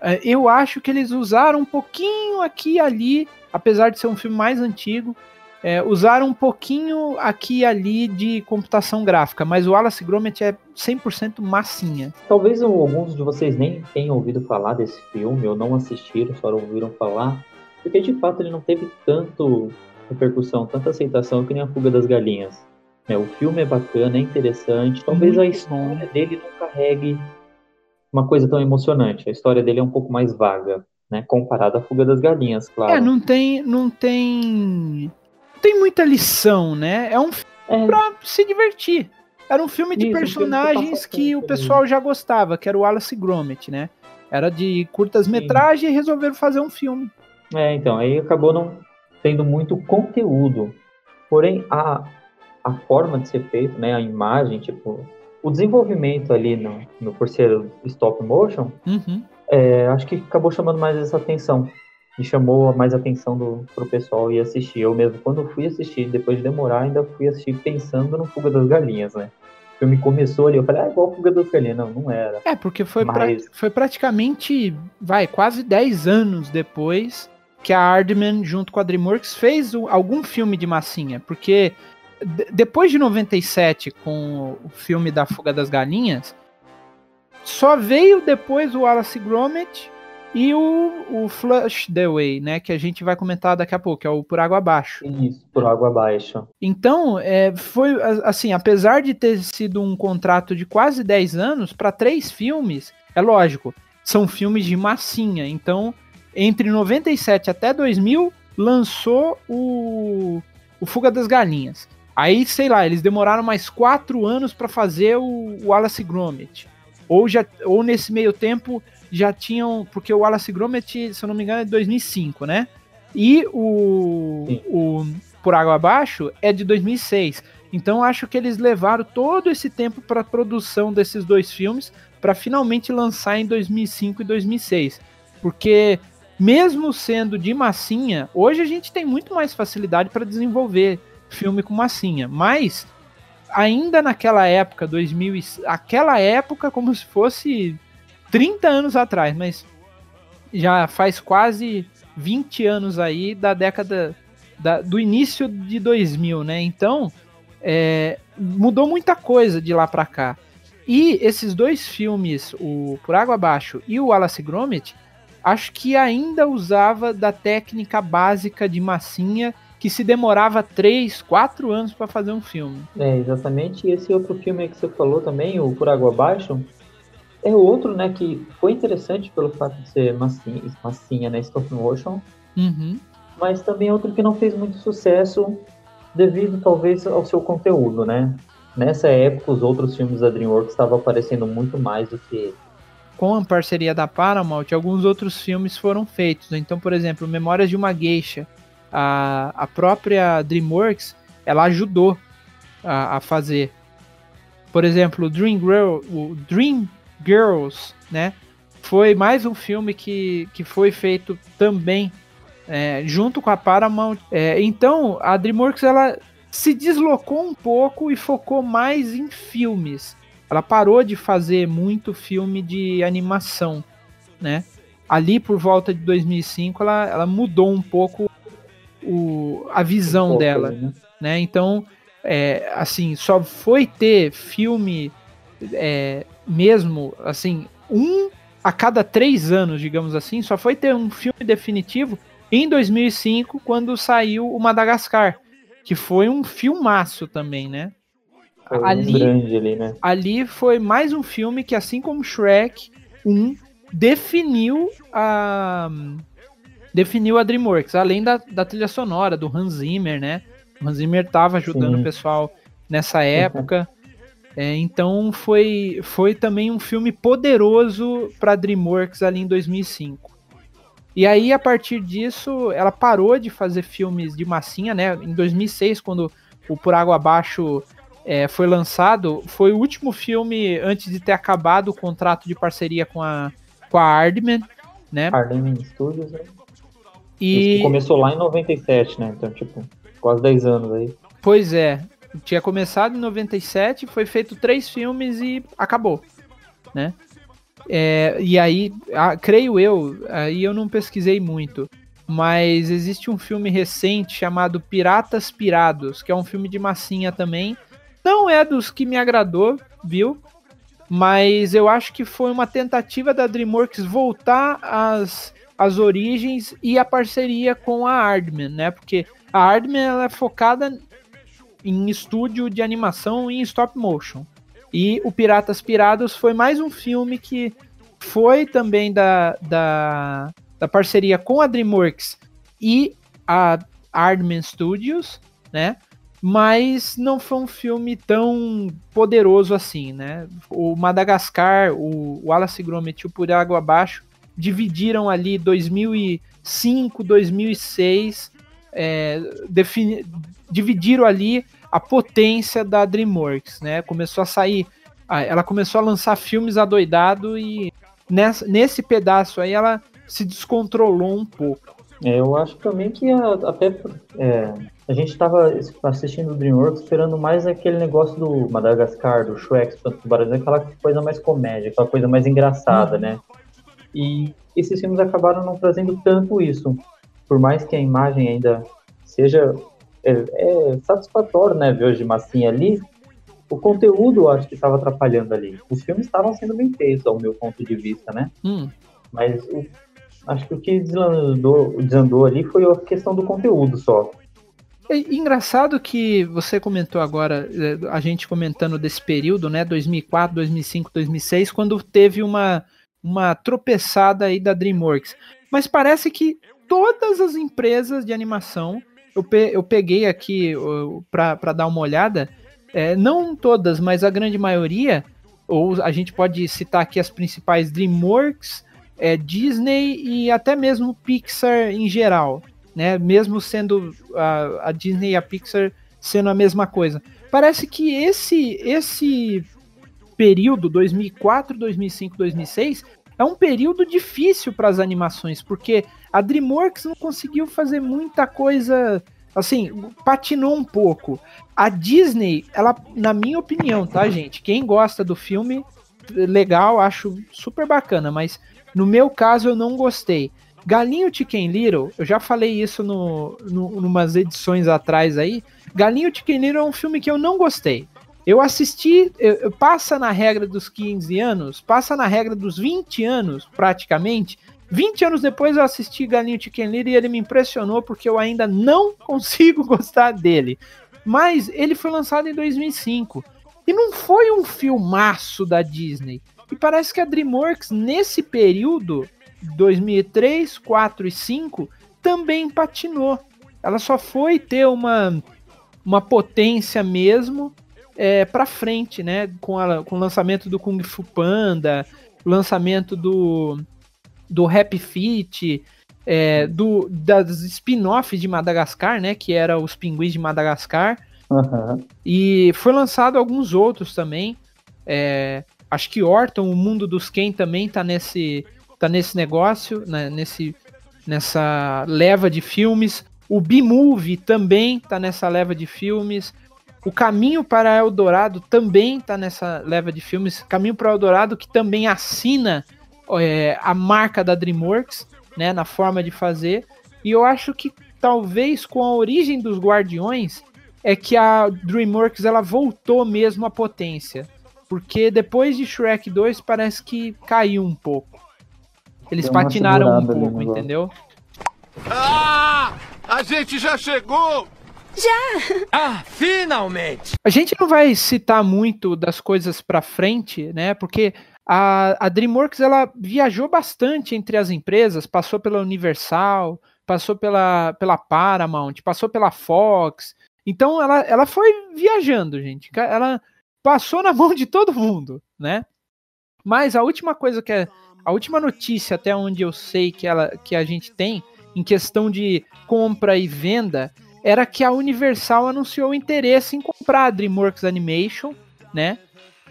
é eu acho que eles usaram um pouquinho aqui e ali, apesar de ser um filme mais antigo é, usaram um pouquinho aqui e ali de computação gráfica, mas o Wallace Gromit é 100% massinha. Talvez alguns de vocês nem tenham ouvido falar desse filme, ou não assistiram, só ouviram falar, porque de fato ele não teve tanto repercussão, tanta aceitação que nem a Fuga das Galinhas. É, o filme é bacana, é interessante, talvez Muito a história bom. dele não carregue uma coisa tão emocionante. A história dele é um pouco mais vaga, né, comparada à Fuga das Galinhas, claro. É, não tem, não tem tem muita lição, né? É um filme é. pra se divertir. Era um filme de Isso, personagens que que o passa pessoal já gostava, que era o Wallace Gromit, né? Era de curtas-metragens e resolveram fazer um filme. É, então, aí acabou não tendo muito conteúdo. Porém, a, a forma de ser feito, né, a imagem, tipo, o desenvolvimento ali no, no por ser stop motion, Uhum. é, acho que acabou chamando mais essa atenção. E chamou mais atenção do, pro pessoal ir assistir. Eu mesmo, quando fui assistir, depois de demorar, ainda fui assistir pensando no Fuga das Galinhas, né? O filme começou ali, eu falei, ah, igual Fuga das Galinhas. Não, não era. É, porque foi, pra- Mas- foi praticamente, vai, quase 10 anos depois que a Aardman, junto com a DreamWorks, fez o- algum filme de massinha. Porque de- depois de 97, com o filme da Fuga das Galinhas, só veio depois o Wallace Gromit e o, o Flush the Way, né? Que a gente vai comentar daqui a pouco, que é o Por Água Abaixo. Isso, por água abaixo. Então, é, foi assim, apesar de ter sido um contrato de quase 10 anos, para três filmes, é lógico, são filmes de massinha. Então, entre 97 até 2000, lançou o, o Fuga das Galinhas. Aí, sei lá, eles demoraram mais quatro anos para fazer o Wallace Gromit. Ou, já, ou nesse meio tempo já tinham. Porque o Wallace Gromit, se eu não me engano, é de 2005, né? E o, Sim. o Por Água Abaixo é de 2006. Então acho que eles levaram todo esse tempo para a produção desses dois filmes para finalmente lançar em 2005 e 2006. Porque mesmo sendo de massinha, hoje a gente tem muito mais facilidade para desenvolver filme com massinha, mas ainda naquela época, 2000, e- aquela época como se fosse 30 anos atrás, mas já faz quase 20 anos aí da década da- do início de 2000, né? Então, é, mudou muita coisa de lá pra cá. E esses dois filmes, o Por Água Abaixo e o Wallace Gromit, acho que ainda usava da técnica básica de massinha que se demorava 3, 4 anos para fazer um filme. É, exatamente. E esse outro filme que você falou também, o Por Água Abaixo, é outro, né, que foi interessante pelo fato de ser massinha, massinha né, stop motion, Uhum. mas também é outro que não fez muito sucesso devido talvez ao seu conteúdo, né? Nessa época, os outros filmes da DreamWorks estavam aparecendo muito mais do que. Com a parceria da Paramount, alguns outros filmes foram feitos. Então, por exemplo, Memórias de uma Geisha, a, a própria DreamWorks, ela ajudou a, a fazer. Por exemplo, o Dream, Girl, o Dream Girls, né? Foi mais um filme que, que foi feito também é, junto com a Paramount. É, então, a DreamWorks ela se deslocou um pouco e focou mais em filmes. Ela parou de fazer muito filme de animação, né? Ali por volta de 2005, ela, ela mudou um pouco o, a visão Um pouco, dela, né? né? Então, é, assim, só foi ter filme é, mesmo, assim, um a cada três anos, digamos assim, só foi ter um filme definitivo em 2005, quando saiu o Madagascar, que foi um filmaço também, né? Foi Ali- ali, né? ali foi mais um filme que, assim como Shrek 1, definiu a definiu a DreamWorks, além da, da trilha sonora do Hans Zimmer, né? O Hans Zimmer estava ajudando Sim. o pessoal nessa época. É, então foi, foi também um filme poderoso para DreamWorks ali em 2005. E aí, a partir disso, ela parou de fazer filmes de massinha, né? Em 2006, quando o Por Água Abaixo é, foi lançado, foi o último filme antes de ter acabado o contrato de parceria com a, com a Aardman, né? Harlem Studios, né? E, começou lá em 97, né? Então, tipo, quase 10 anos aí. pois é, tinha começado em 97, foi feito três filmes e acabou, né? É, e aí, ah, creio eu, aí eu não pesquisei muito, mas existe um filme recente chamado Piratas Pirados, que é um filme de massinha também. Não é dos que me agradou, viu? Mas eu acho que foi uma tentativa da DreamWorks voltar às, às origens e a parceria com a Aardman, né? Porque a Aardman ela é focada em estúdio de animação em stop motion. E o Piratas Pirados foi mais um filme que foi também da, da, da parceria com a DreamWorks e a Aardman Studios, né? mas não foi um filme tão poderoso assim, né? O Madagascar, o Wallace Gromit e o Por Água Abaixo dividiram ali 2005, 2006, é, dividiram ali a potência da DreamWorks, né? Começou a sair, ela começou a lançar filmes adoidado e nessa, nesse pedaço aí ela se descontrolou um pouco. É, eu acho também que a, até é, a gente estava assistindo o DreamWorks esperando mais aquele negócio do Madagascar, do Shrek, do Tubarões, aquela coisa mais comédia, aquela coisa mais engraçada, né? E esses filmes acabaram não trazendo tanto isso. Por mais que a imagem ainda seja é, é satisfatório, né, ver hoje massinha ali, o conteúdo eu acho que estava atrapalhando ali. Os filmes estavam sendo bem feitos, ao meu ponto de vista, né? Hum. Mas o, acho que o que desandou, desandou ali foi a questão do conteúdo só. É engraçado que você comentou agora, é, a gente comentando desse período, né, 2004, 2005, 2006, quando teve uma, uma tropeçada aí da DreamWorks. Mas parece que todas as empresas de animação, eu, pe eu peguei aqui para dar uma olhada, é, não todas, mas a grande maioria, ou a gente pode citar aqui as principais DreamWorks, é, Disney e até mesmo Pixar em geral né? Mesmo sendo a, a Disney e a Pixar sendo a mesma coisa. Parece que esse esse período 2004, 2005, 2006 é um período difícil para as animações, porque a DreamWorks não conseguiu fazer muita coisa, assim, patinou um pouco. A Disney, ela, na minha opinião, tá, gente? Quem gosta do filme, legal, acho super bacana, mas no meu caso eu não gostei. Galinho Chicken Little, eu já falei isso no, no numas edições atrás aí. Galinho Chicken Little é um filme que eu não gostei. Eu assisti, eu, passa na regra dos 15 anos, passa na regra dos 20 anos, praticamente. 20 anos depois eu assisti Galinho Chicken Little e ele me impressionou porque eu ainda não consigo gostar dele. Mas ele foi lançado em 2005 e não foi um filmaço da Disney. E parece que a DreamWorks, nesse período, 2003, 4 e 5 também patinou. Ela só foi ter uma, uma potência mesmo é, para frente, né? Com, a, com o lançamento do Kung Fu Panda, o lançamento do, do Happy Feet, é, do, das spin-offs de Madagascar, né? Que era os Pinguins de Madagascar. Uhum. E foi lançado alguns outros também. É, acho que Orton, o Mundo dos Ken também tá nesse, tá nesse negócio, né, nesse, nessa leva de filmes. O B-Movie também tá nessa leva de filmes. O Caminho para Eldorado também tá nessa leva de filmes. Caminho para Eldorado que também assina é, a marca da DreamWorks, né, na forma de fazer. E eu acho que talvez com a origem dos Guardiões é que a DreamWorks ela voltou mesmo à potência. Porque depois de Shrek 2 parece que caiu um pouco. Eles patinaram um pouco, entendeu? Ah! A gente já chegou! Já! Ah, finalmente! A gente não vai citar muito das coisas pra frente, né? Porque a, a DreamWorks ela viajou bastante entre as empresas, passou pela Universal, passou pela, pela Paramount, passou pela Fox. Então ela, ela foi viajando, gente. Ela passou na mão de todo mundo, né? Mas a última coisa que é a última notícia, até onde eu sei que, ela, que a gente tem, em questão de compra e venda, era que a Universal anunciou interesse em comprar a DreamWorks Animation, né?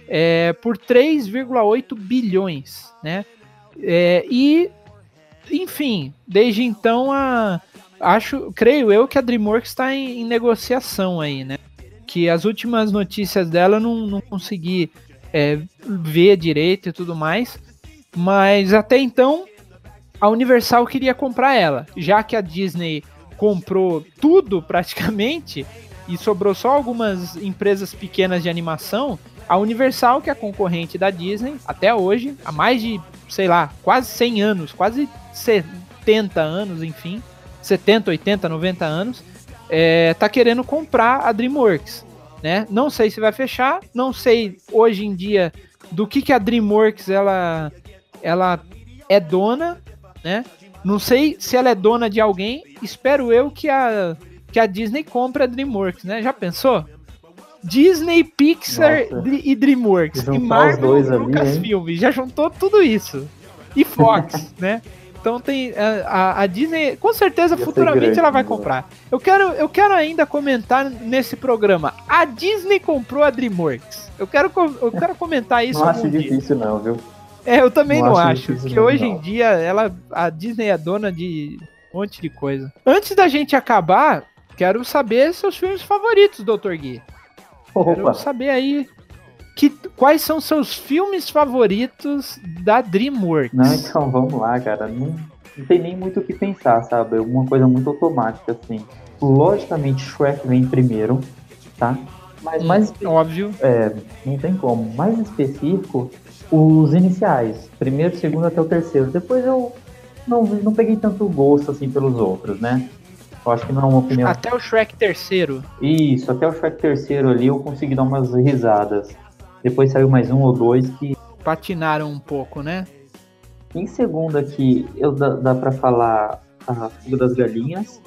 É, por 3,8 bilhões, né? É, e, enfim, desde então a acho, creio eu que a DreamWorks está em, em, negociação aí, né? Que as últimas notícias dela não, não consegui é, ver direito e tudo mais, mas até então, a Universal queria comprar ela. Já que a Disney comprou tudo praticamente e sobrou só algumas empresas pequenas de animação, a Universal, que é a concorrente da Disney, até hoje, há mais de, sei lá, quase 100 anos, quase 70 anos, enfim, 70, 80, 90 anos, é, tá querendo comprar a DreamWorks, né? Não sei se vai fechar, não sei hoje em dia do que, que a DreamWorks ela ela é dona, né? Não sei se ela é dona de alguém. Espero eu que a que a Disney compra a DreamWorks, né? Já pensou? Disney, Pixar Nossa. e DreamWorks. E Marvel e Lucasfilm. Já juntou tudo isso. E Fox, né? Então tem a, a- Disney, com certeza Ia futuramente grande, ela vai né? comprar. Eu quero, eu quero ainda comentar nesse programa. A Disney comprou a DreamWorks. Eu quero, eu quero comentar isso Não acho algum dia. difícil, não, viu? É, eu também Não não, acho não, hoje em dia ela, a Disney é dona de um monte de coisa. Antes da gente acabar, quero saber seus filmes favoritos, Dr. Gui. Quero Opa, saber aí que, quais são seus filmes favoritos da DreamWorks. não, então vamos lá, cara. Não, não tem nem muito o que pensar, sabe? É uma coisa muito automática, assim. Logicamente, Shrek vem primeiro, tá? Mas mais Óbvio. É, não tem como. Mais específico, os iniciais. Primeiro, segundo até o terceiro. Depois eu não, não peguei tanto gosto assim pelos outros, né? Eu acho que não é uma opinião. Até o Shrek terceiro. Isso, até o Shrek terceiro ali eu consegui dar umas risadas. Depois saiu mais um ou dois que. Patinaram um pouco, né? Em segundo aqui, eu dá, dá pra falar a Fuga das Galinhas.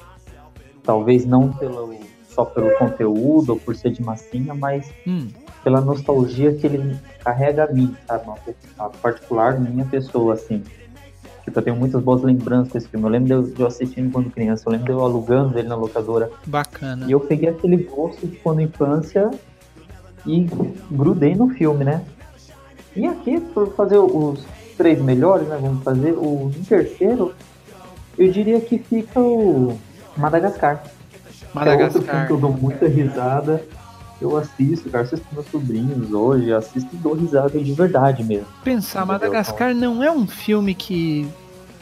Talvez não pelo, só pelo conteúdo ou por ser de massinha, mas Hum, pela nostalgia que ele carrega a mim, sabe? Uma, uma particular minha pessoa, assim. Tipo, eu tenho muitas boas lembranças desse filme. Eu lembro de eu, de eu assistindo quando criança, eu lembro de eu alugando ele na locadora. bacana. E eu peguei aquele gosto de quando infância e grudei no filme, né? E aqui, por fazer os três melhores, né? Vamos fazer o terceiro, eu diria que fica o Madagascar. É outro filme Madagascar. que eu dou muita risada. Eu assisto, cara, assisto com meus sobrinhos hoje, assisto e dou risada de verdade mesmo. Pensar, Entendeu? Madagascar não é um filme que.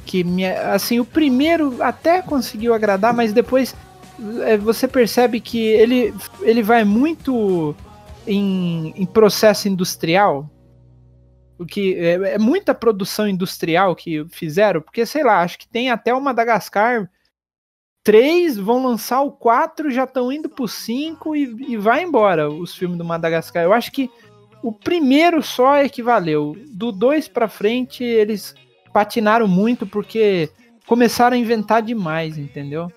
que me. Assim, o primeiro até conseguiu agradar, mas depois é, você percebe que ele, ele vai muito em, em processo industrial. O que é, é muita produção industrial que fizeram, porque sei lá, acho que tem até o Madagascar 3, vão lançar o 4, já estão indo pro 5 e, e vai embora os filmes do Madagascar. Eu acho que o primeiro só é que valeu. Do 2 pra frente, eles patinaram muito porque começaram a inventar demais, entendeu?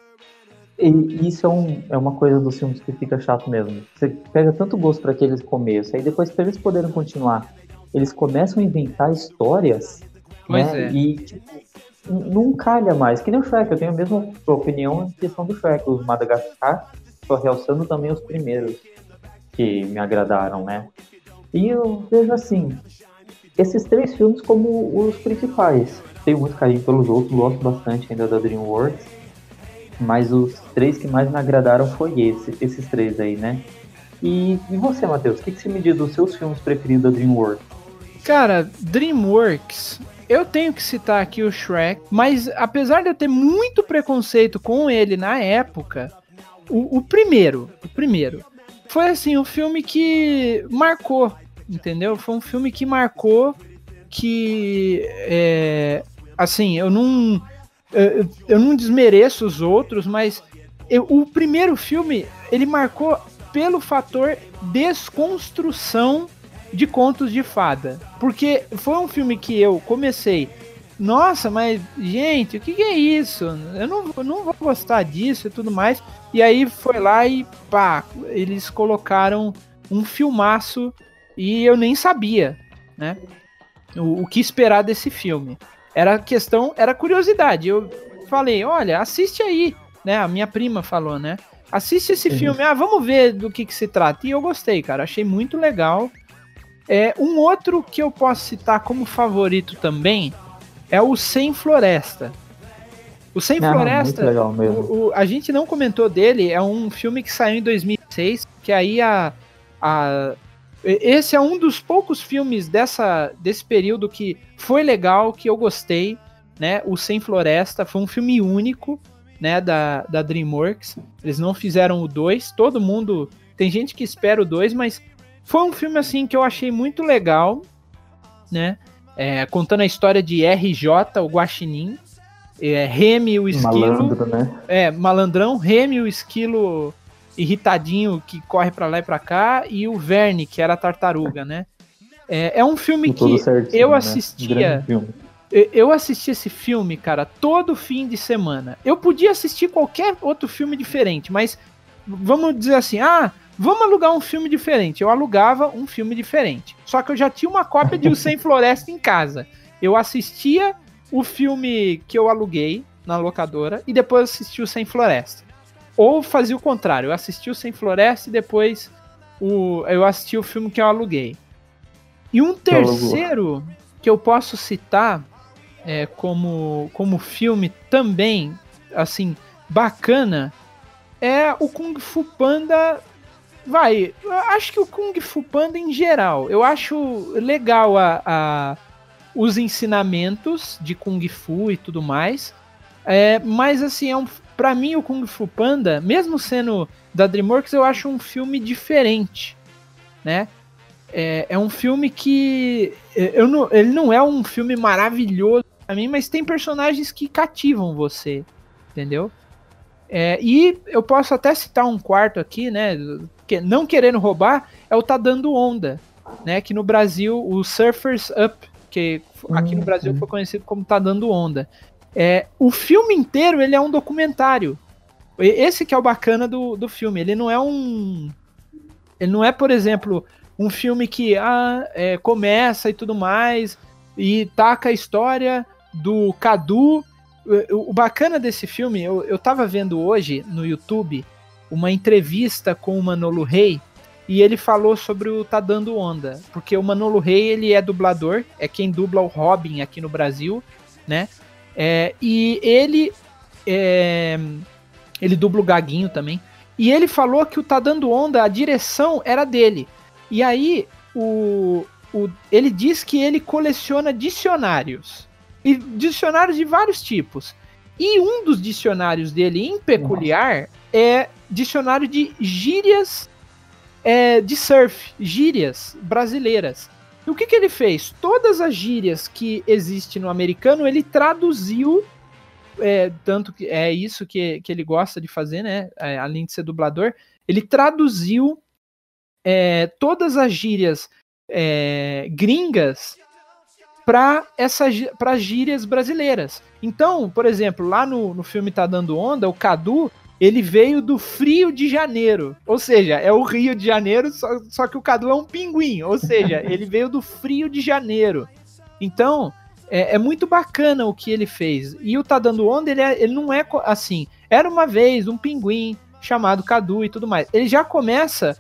E isso é, um, é uma coisa dos filmes que fica chato mesmo. Você pega tanto gosto para aqueles começos, aí depois para eles poderem continuar, eles começam a inventar histórias, Pois né? é. E tipo, não calha mais. Que nem o Shrek, eu tenho a mesma opinião em questão do Shrek, os Madagascar, só realçando também os primeiros que me agradaram, né? E eu vejo assim, esses três filmes como os principais. Tenho muito carinho pelos outros, gosto bastante ainda da DreamWorks. Mas os três que mais me agradaram foi esse, esses três aí, né? E, e você, Matheus, o que, que você me diz dos seus filmes preferidos da DreamWorks? Cara, DreamWorks, eu tenho que citar aqui o Shrek, mas apesar de eu ter muito preconceito com ele na época, o, o primeiro, o primeiro, foi assim, um filme que marcou, entendeu? Foi um filme que marcou, que, é, assim, eu não, eu, eu não desmereço os outros, mas eu- o primeiro filme, ele marcou pelo fator desconstrução de contos de fada. Porque foi um filme que eu comecei. Nossa, mas gente, o que, que é isso? Eu não, eu não vou gostar disso e tudo mais. E aí foi lá e pá, eles colocaram um filmaço e eu nem sabia, né? O, o que esperar desse filme. Era questão, era curiosidade. Eu falei, olha, assiste aí, né? A minha prima falou, né? Assiste esse Uhum. filme, ah, vamos ver do que, que se trata. E eu gostei, cara, achei muito legal. É, um outro que eu posso citar como favorito também é o Sem Floresta. O Sem Ah, Floresta, muito legal mesmo. o- o- a gente não comentou dele, é um filme que saiu em 2006, que aí a, a esse é um dos poucos filmes dessa, desse período que foi legal, que eu gostei, né? O Sem Floresta foi um filme único, né, da, da DreamWorks. Eles não fizeram o 2, todo mundo, tem gente que espera o 2, mas foi um filme assim que eu achei muito legal, né? É, contando a história de RJ, o Guaxinim, é, Remy, o esquilo, Malandro, né? é, malandrão, Remy, o esquilo irritadinho que corre pra lá e pra cá, e o Verne, que era a tartaruga, né? É, é um filme que certinho, eu né? assistia. Filme. Eu assisti esse filme, cara, todo fim de semana. Eu podia assistir qualquer outro filme diferente, mas vamos dizer assim, ah, vamos alugar um filme diferente. Eu alugava um filme diferente. Só que eu já tinha uma cópia de O Sem Floresta em casa. Eu assistia o filme que eu aluguei na locadora e depois assistia o Sem Floresta. Ou fazia o contrário, eu assistia o Sem Floresta e depois o, eu assisti o filme que eu aluguei. E um terceiro que eu posso citar é, como, como filme também, assim, bacana, é o Kung Fu Panda. Vai, acho que o Kung Fu Panda em geral, eu acho legal a, a os ensinamentos de Kung Fu e tudo mais. É, mas assim, é um, pra mim o Kung Fu Panda, mesmo sendo da DreamWorks, eu acho um filme diferente, né? É, é um filme que é, eu não, ele não é um filme maravilhoso pra mim, mas tem personagens que cativam você, entendeu? É, e eu posso até citar um quarto aqui, né? Que, não querendo roubar, é o Tá Dando Onda, né? Que no Brasil, o Surfers Up, que aqui no Brasil uhum. foi conhecido como Tá Dando Onda. É, o filme inteiro ele é um documentário. Esse que é o bacana do, do filme. Ele não é um. Ele não é, por exemplo, um filme que ah, é, começa e tudo mais e taca a história do Cadu o, bacana desse filme, eu, eu tava vendo hoje no YouTube uma entrevista com o Manolo Rey e ele falou sobre o Tá Dando Onda, porque o Manolo Rey ele é dublador, é quem dubla o Robin aqui no Brasil, né? É, e ele é, ele dubla o Gaguinho também. E ele falou que o Tá Dando Onda, a direção era dele. E aí o, o ele diz que ele coleciona dicionários e dicionários de vários tipos. E um dos dicionários dele, em peculiar, Nossa. é dicionário de gírias é, de surf, gírias brasileiras. E o que, que ele fez? Todas as gírias que existem no americano, ele traduziu. É, tanto que é isso que, que ele gosta de fazer, né? É, além de ser dublador, ele traduziu é, todas as gírias é, gringas para essas para gírias brasileiras. Então, por exemplo, lá no, no filme Tá Dando Onda, o Cadu, ele veio do Frio de Janeiro. Ou seja, é o Rio de Janeiro, só, só que o Cadu é um pinguim. Ou seja, ele veio do Frio de Janeiro. Então, é, é, muito bacana o que ele fez. E o Tá Dando Onda, ele, é, ele não é assim. Era uma vez um pinguim chamado Cadu e tudo mais. Ele já começa.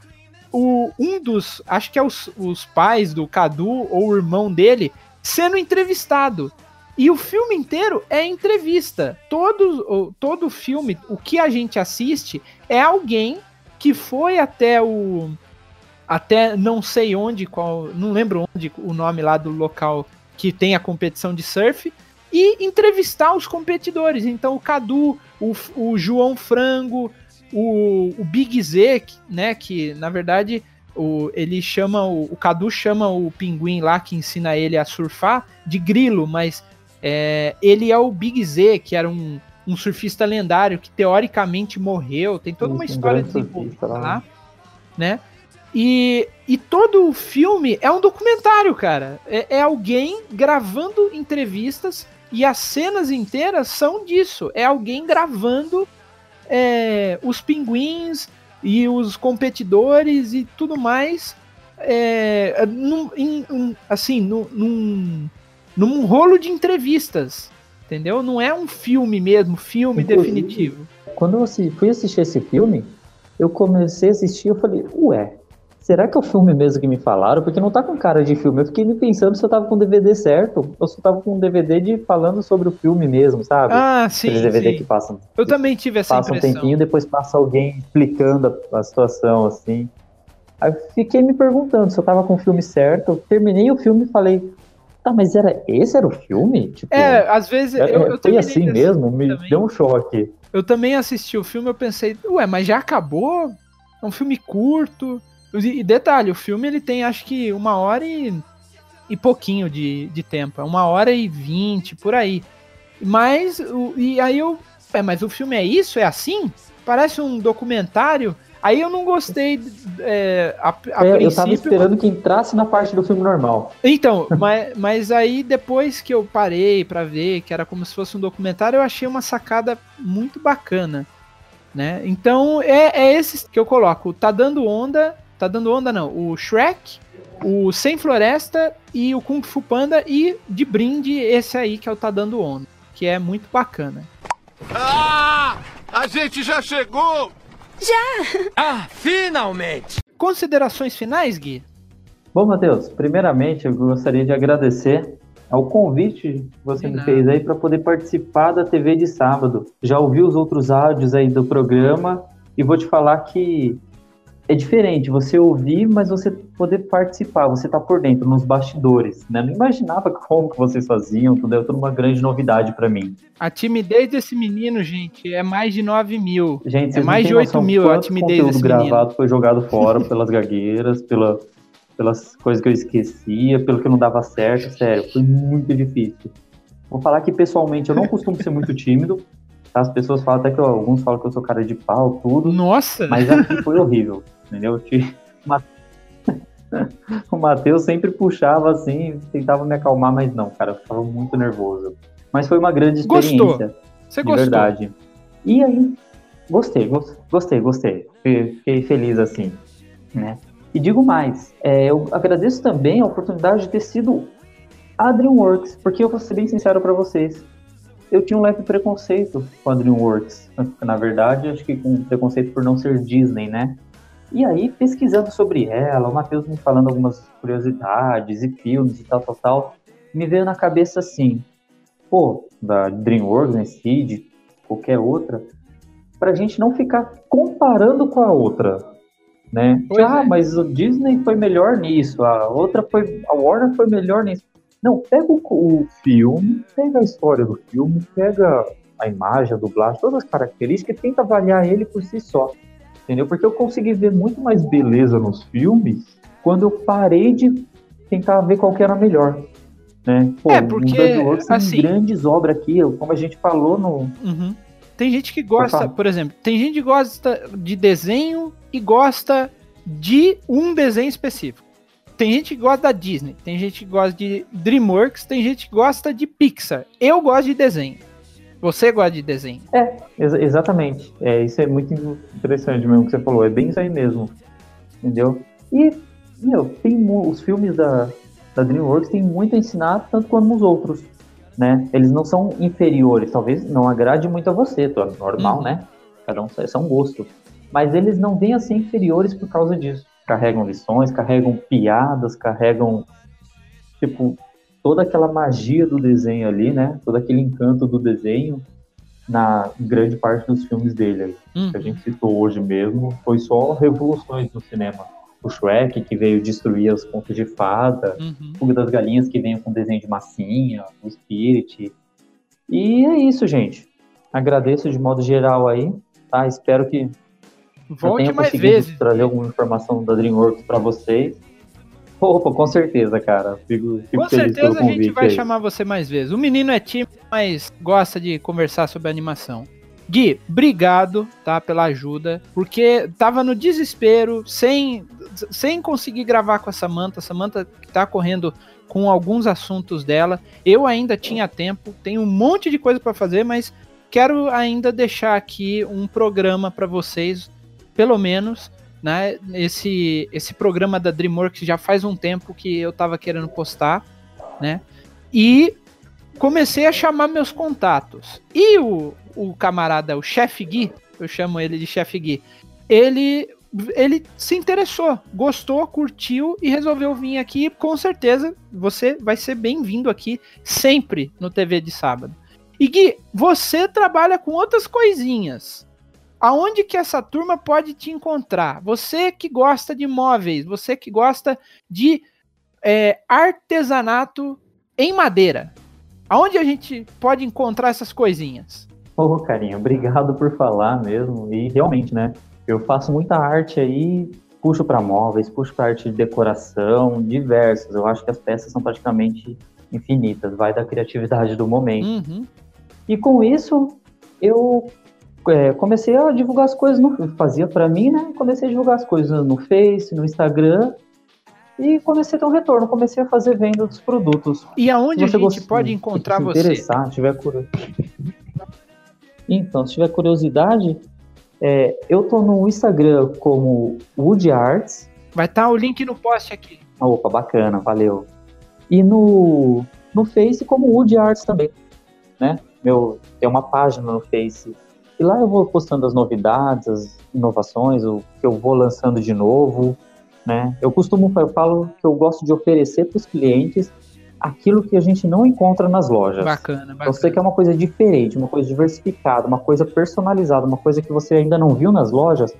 O, um dos. Acho que é os, os pais do Cadu ou o irmão dele sendo entrevistado. E o filme inteiro é entrevista. Todo, todo filme, o que a gente assiste é alguém que foi até o. Até não sei onde, qual. Não lembro onde o nome lá do local que tem a competição de surf. E entrevistar os competidores. Então o Cadu, o, o João Frango, o, o Big Z, né? Que na verdade o, ele chama o, o Cadu chama o pinguim lá que ensina ele a surfar de grilo, mas é, ele é o Big Z, que era um, um surfista lendário que teoricamente morreu. Tem toda uma história desenvolvida lá, né? E, e todo o filme é um documentário, cara. É, é alguém gravando entrevistas e as cenas inteiras são disso. É alguém gravando é, os pinguins, e os competidores e tudo mais é, num, em, assim, num, num, num rolo de entrevistas, entendeu? Não é um filme mesmo, filme Inclusive, definitivo. Quando eu fui assistir esse filme, eu comecei a assistir, eu falei, ué, será que é o filme mesmo que me falaram? Porque não tá com cara de filme. Eu fiquei me pensando se eu tava com o DVD certo, ou se eu tava com um DVD de falando sobre o filme mesmo, sabe? Ah, sim. Aqueles DVD sim. que passam. Eu também tive essa passa impressão. Passa um tempinho, depois passa alguém explicando a, a, situação, assim. Aí fiquei me perguntando se eu tava com o filme certo. Terminei o filme e falei, tá, mas era esse era o filme? Tipo, é, às vezes. Eu, eu foi assim mesmo? Me também. deu um choque. Eu também assisti o filme, eu pensei, ué, mas já acabou? É um filme curto. E detalhe, o filme ele tem acho que uma hora e, e pouquinho de, de tempo. É uma hora e vinte, por aí. Mas, o, e aí eu. É, mas o filme é isso? É assim? Parece um documentário. Aí eu não gostei é, a, a É, eu tava esperando que entrasse na parte do filme normal. Então, mas, mas aí depois que eu parei pra ver, que era como se fosse um documentário, eu achei uma sacada muito bacana, né? Então é, é esses que eu coloco. Tá dando onda, tá dando onda não. O Shrek, o Sem Floresta e o Kung Fu Panda e de brinde esse aí que é o Tá dando onda, que é muito bacana. Ah! A gente já chegou! Já! Ah, finalmente! Considerações finais, Gui? Bom, Matheus, primeiramente eu gostaria de agradecer ao convite que você me fez aí para poder participar da TV de sábado. Já ouvi os outros áudios aí do programa e vou te falar que é diferente você ouvir, mas você poder participar, você tá por dentro, nos bastidores, né? Não imaginava como que vocês faziam, tudo é tudo uma grande novidade para mim. A timidez desse menino, gente, é mais de 9 mil. Gente, É mais de 8 noção mil a timidez desse gravado menino. foi jogado fora pelas gagueiras, pela, pelas coisas que eu esquecia, pelo que não dava certo, sério, foi muito difícil. Vou falar que pessoalmente eu não costumo ser muito tímido, tá? As pessoas falam até que eu- alguns falam que eu sou cara de pau, tudo, Nossa! mas aqui foi horrível, entendeu? O Matheus sempre puxava assim, tentava me acalmar, mas não, cara, eu ficava muito nervoso. Mas foi uma grande experiência. Gostou? Você de gostou? verdade. E aí, gostei, gos- gostei, gostei. Fiquei, fiquei feliz assim, né? E digo mais, é, eu agradeço também a oportunidade de ter sido a DreamWorks, porque eu vou ser bem sincero para vocês. Eu tinha um leve preconceito com a DreamWorks. Na verdade, acho que com um preconceito por não ser Disney, né? E aí, pesquisando sobre ela, o Matheus me falando algumas curiosidades e filmes e tal, tal, tal, me veio na cabeça assim, pô, da DreamWorks em si, de qualquer outra, pra gente não ficar comparando com a outra, né? Pois ah, é. mas o Disney foi melhor nisso, a outra foi, a Warner foi melhor nisso. Não, pega o, o filme, pega a história do filme, pega a imagem, a dublagem, todas as características e tenta avaliar ele por si só, entendeu? Porque eu consegui ver muito mais beleza nos filmes quando eu parei de tentar ver qual que era melhor. Né? Pô, É, porque, têm assim- grandes obras aqui, como a gente falou no, Uhum. Tem gente que gosta, por exemplo, tem gente que gosta de desenho e gosta de um desenho específico. Tem gente que gosta da Disney, tem gente que gosta de DreamWorks, tem gente que gosta de Pixar. Eu gosto de desenho. Você gosta de desenho. Ex- exatamente. É, isso é muito interessante mesmo que você falou. É bem isso aí mesmo. Entendeu? E, meu, tem os filmes da, da DreamWorks têm muito a ensinar, tanto quanto nos outros. Né? Eles não são inferiores. Talvez não agrade muito a você, tô- normal, Uhum. né? Cada um é um gosto. Mas eles não vêm a ser inferiores por causa disso. Carregam lições, carregam piadas, carregam, tipo, toda aquela magia do desenho ali, né? Todo aquele encanto do desenho na grande parte dos filmes dele. Hum. Que a gente citou hoje mesmo, foi só revoluções no cinema. O Shrek, que veio destruir os contos de fada, Uhum. Fuga das Galinhas, que veio com desenho de massinha, o Spirit. E é isso, gente. Agradeço de modo geral aí, tá? Espero que eu Volte tenha mais conseguido vezes. trazer alguma informação da DreamWorks para vocês. Opa, com certeza, cara. Fico, fico Com certeza a gente vai aí. chamar você mais vezes. O menino é tímido, mas gosta de conversar sobre animação. Gui, obrigado, tá, pela ajuda, porque tava no desespero, sem, sem conseguir gravar com a Samantha. A Samantha tá correndo com alguns assuntos dela. Eu ainda tinha tempo, tenho um monte de coisa para fazer, mas quero ainda deixar aqui um programa para vocês, pelo menos, né? Esse, esse programa da DreamWorks já faz um tempo que eu tava querendo postar, né? E comecei a chamar meus contatos. E o, o camarada, o chefe Gui, eu chamo ele de chefe Gui, ele ele se interessou, gostou, curtiu e resolveu vir aqui. Com certeza você vai ser bem-vindo aqui sempre no TV de sábado. E Gui, você trabalha com outras coisinhas. Aonde que essa turma pode te encontrar? Você que gosta de móveis, você que gosta de é, artesanato em madeira. Aonde a gente pode encontrar essas coisinhas? Ô, carinho, obrigado por falar mesmo. E realmente, né? Eu faço muita arte aí, puxo para móveis, puxo para arte de decoração, diversas. Eu acho que as peças são praticamente infinitas, vai da criatividade do momento. Uhum. E com isso, eu é, comecei a divulgar as coisas no fazia para mim, né? Comecei a divulgar as coisas no Face, no Instagram e comecei a ter um retorno, comecei a fazer venda dos produtos. E aonde a gente pode encontrar se você? Interessar, tiver curiosidade. Então, se tiver curiosidade, é, eu tô no Instagram como Wood Arts. Vai estar tá o link no post aqui. Opa, bacana, valeu. E no, no Face como Wood Arts também, né? Meu, tem uma página no Face e lá eu vou postando as novidades, as inovações, o que eu vou lançando de novo, né? Eu costumo, eu falo que eu gosto de oferecer para os clientes aquilo que a gente não encontra nas lojas. Bacana, bacana. Então, você quer uma coisa diferente, uma coisa diversificada, uma coisa personalizada, uma coisa que você ainda não viu nas lojas,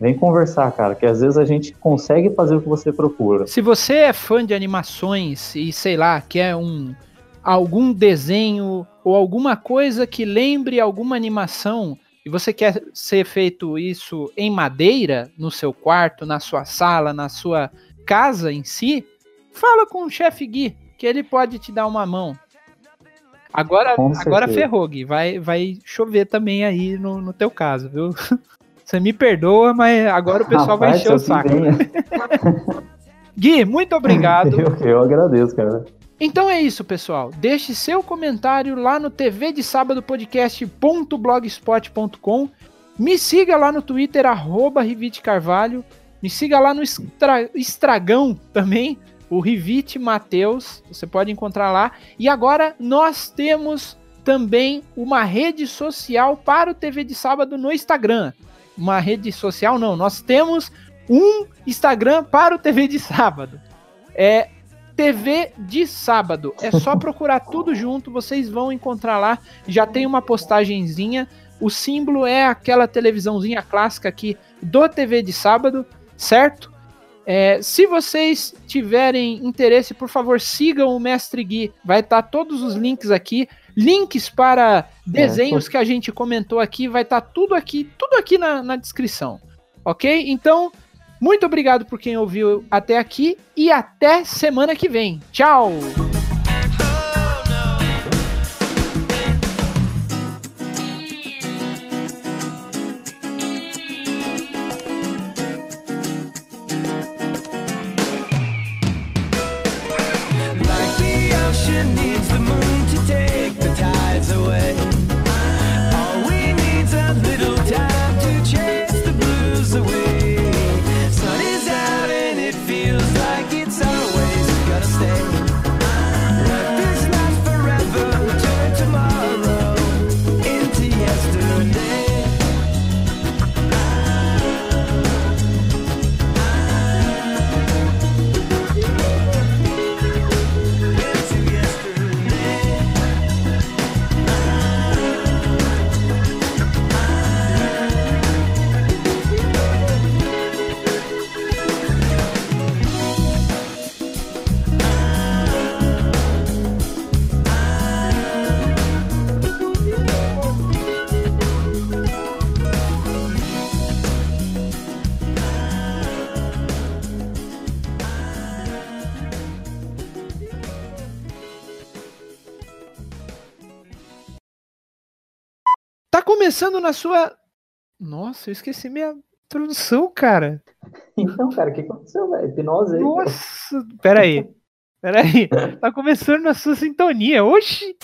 vem conversar, cara, que às vezes a gente consegue fazer o que você procura. Se você é fã de animações e sei lá, quer um algum desenho ou alguma coisa que lembre alguma animação e você quer ser feito isso em madeira, no seu quarto, na sua sala, na sua casa em si, fala com o chefe Gui, que ele pode te dar uma mão. Agora, agora ferrou, Gui. Vai, vai chover também aí no, no teu caso, viu? Você me perdoa, mas agora o pessoal Rapaz, vai encher o saco. Gui, muito obrigado. Eu, eu agradeço, cara. Então é isso, pessoal. Deixe seu comentário lá no TV de sábado podcast.blogspot.com. Me siga lá no Twitter, arroba Rivite Carvalho. Me siga lá no Estra Estragão também, o Rivite Mateus. Você pode encontrar lá. E agora nós temos também uma rede social para o TV de sábado no Instagram. Uma rede social, não. Nós temos um Instagram para o TV de sábado. É TV de sábado. É só procurar tudo junto, vocês vão encontrar lá. Já tem uma postagenzinha. O símbolo é aquela televisãozinha clássica aqui do TV de sábado, certo? É, se vocês tiverem interesse, por favor, sigam o Mestre Gui. Vai estar tá todos os links aqui. Links para desenhos é, que a gente comentou aqui, vai estar tá tudo aqui, tudo aqui na, na descrição. Ok? Então, muito obrigado por quem ouviu até aqui e até semana que vem. Tchau! Começando na sua. Nossa, eu esqueci minha introdução, cara. Então, cara, o que aconteceu, velho? Hipnose aí. Nossa, peraí. Peraí. Tá começando na sua sintonia. Oxi!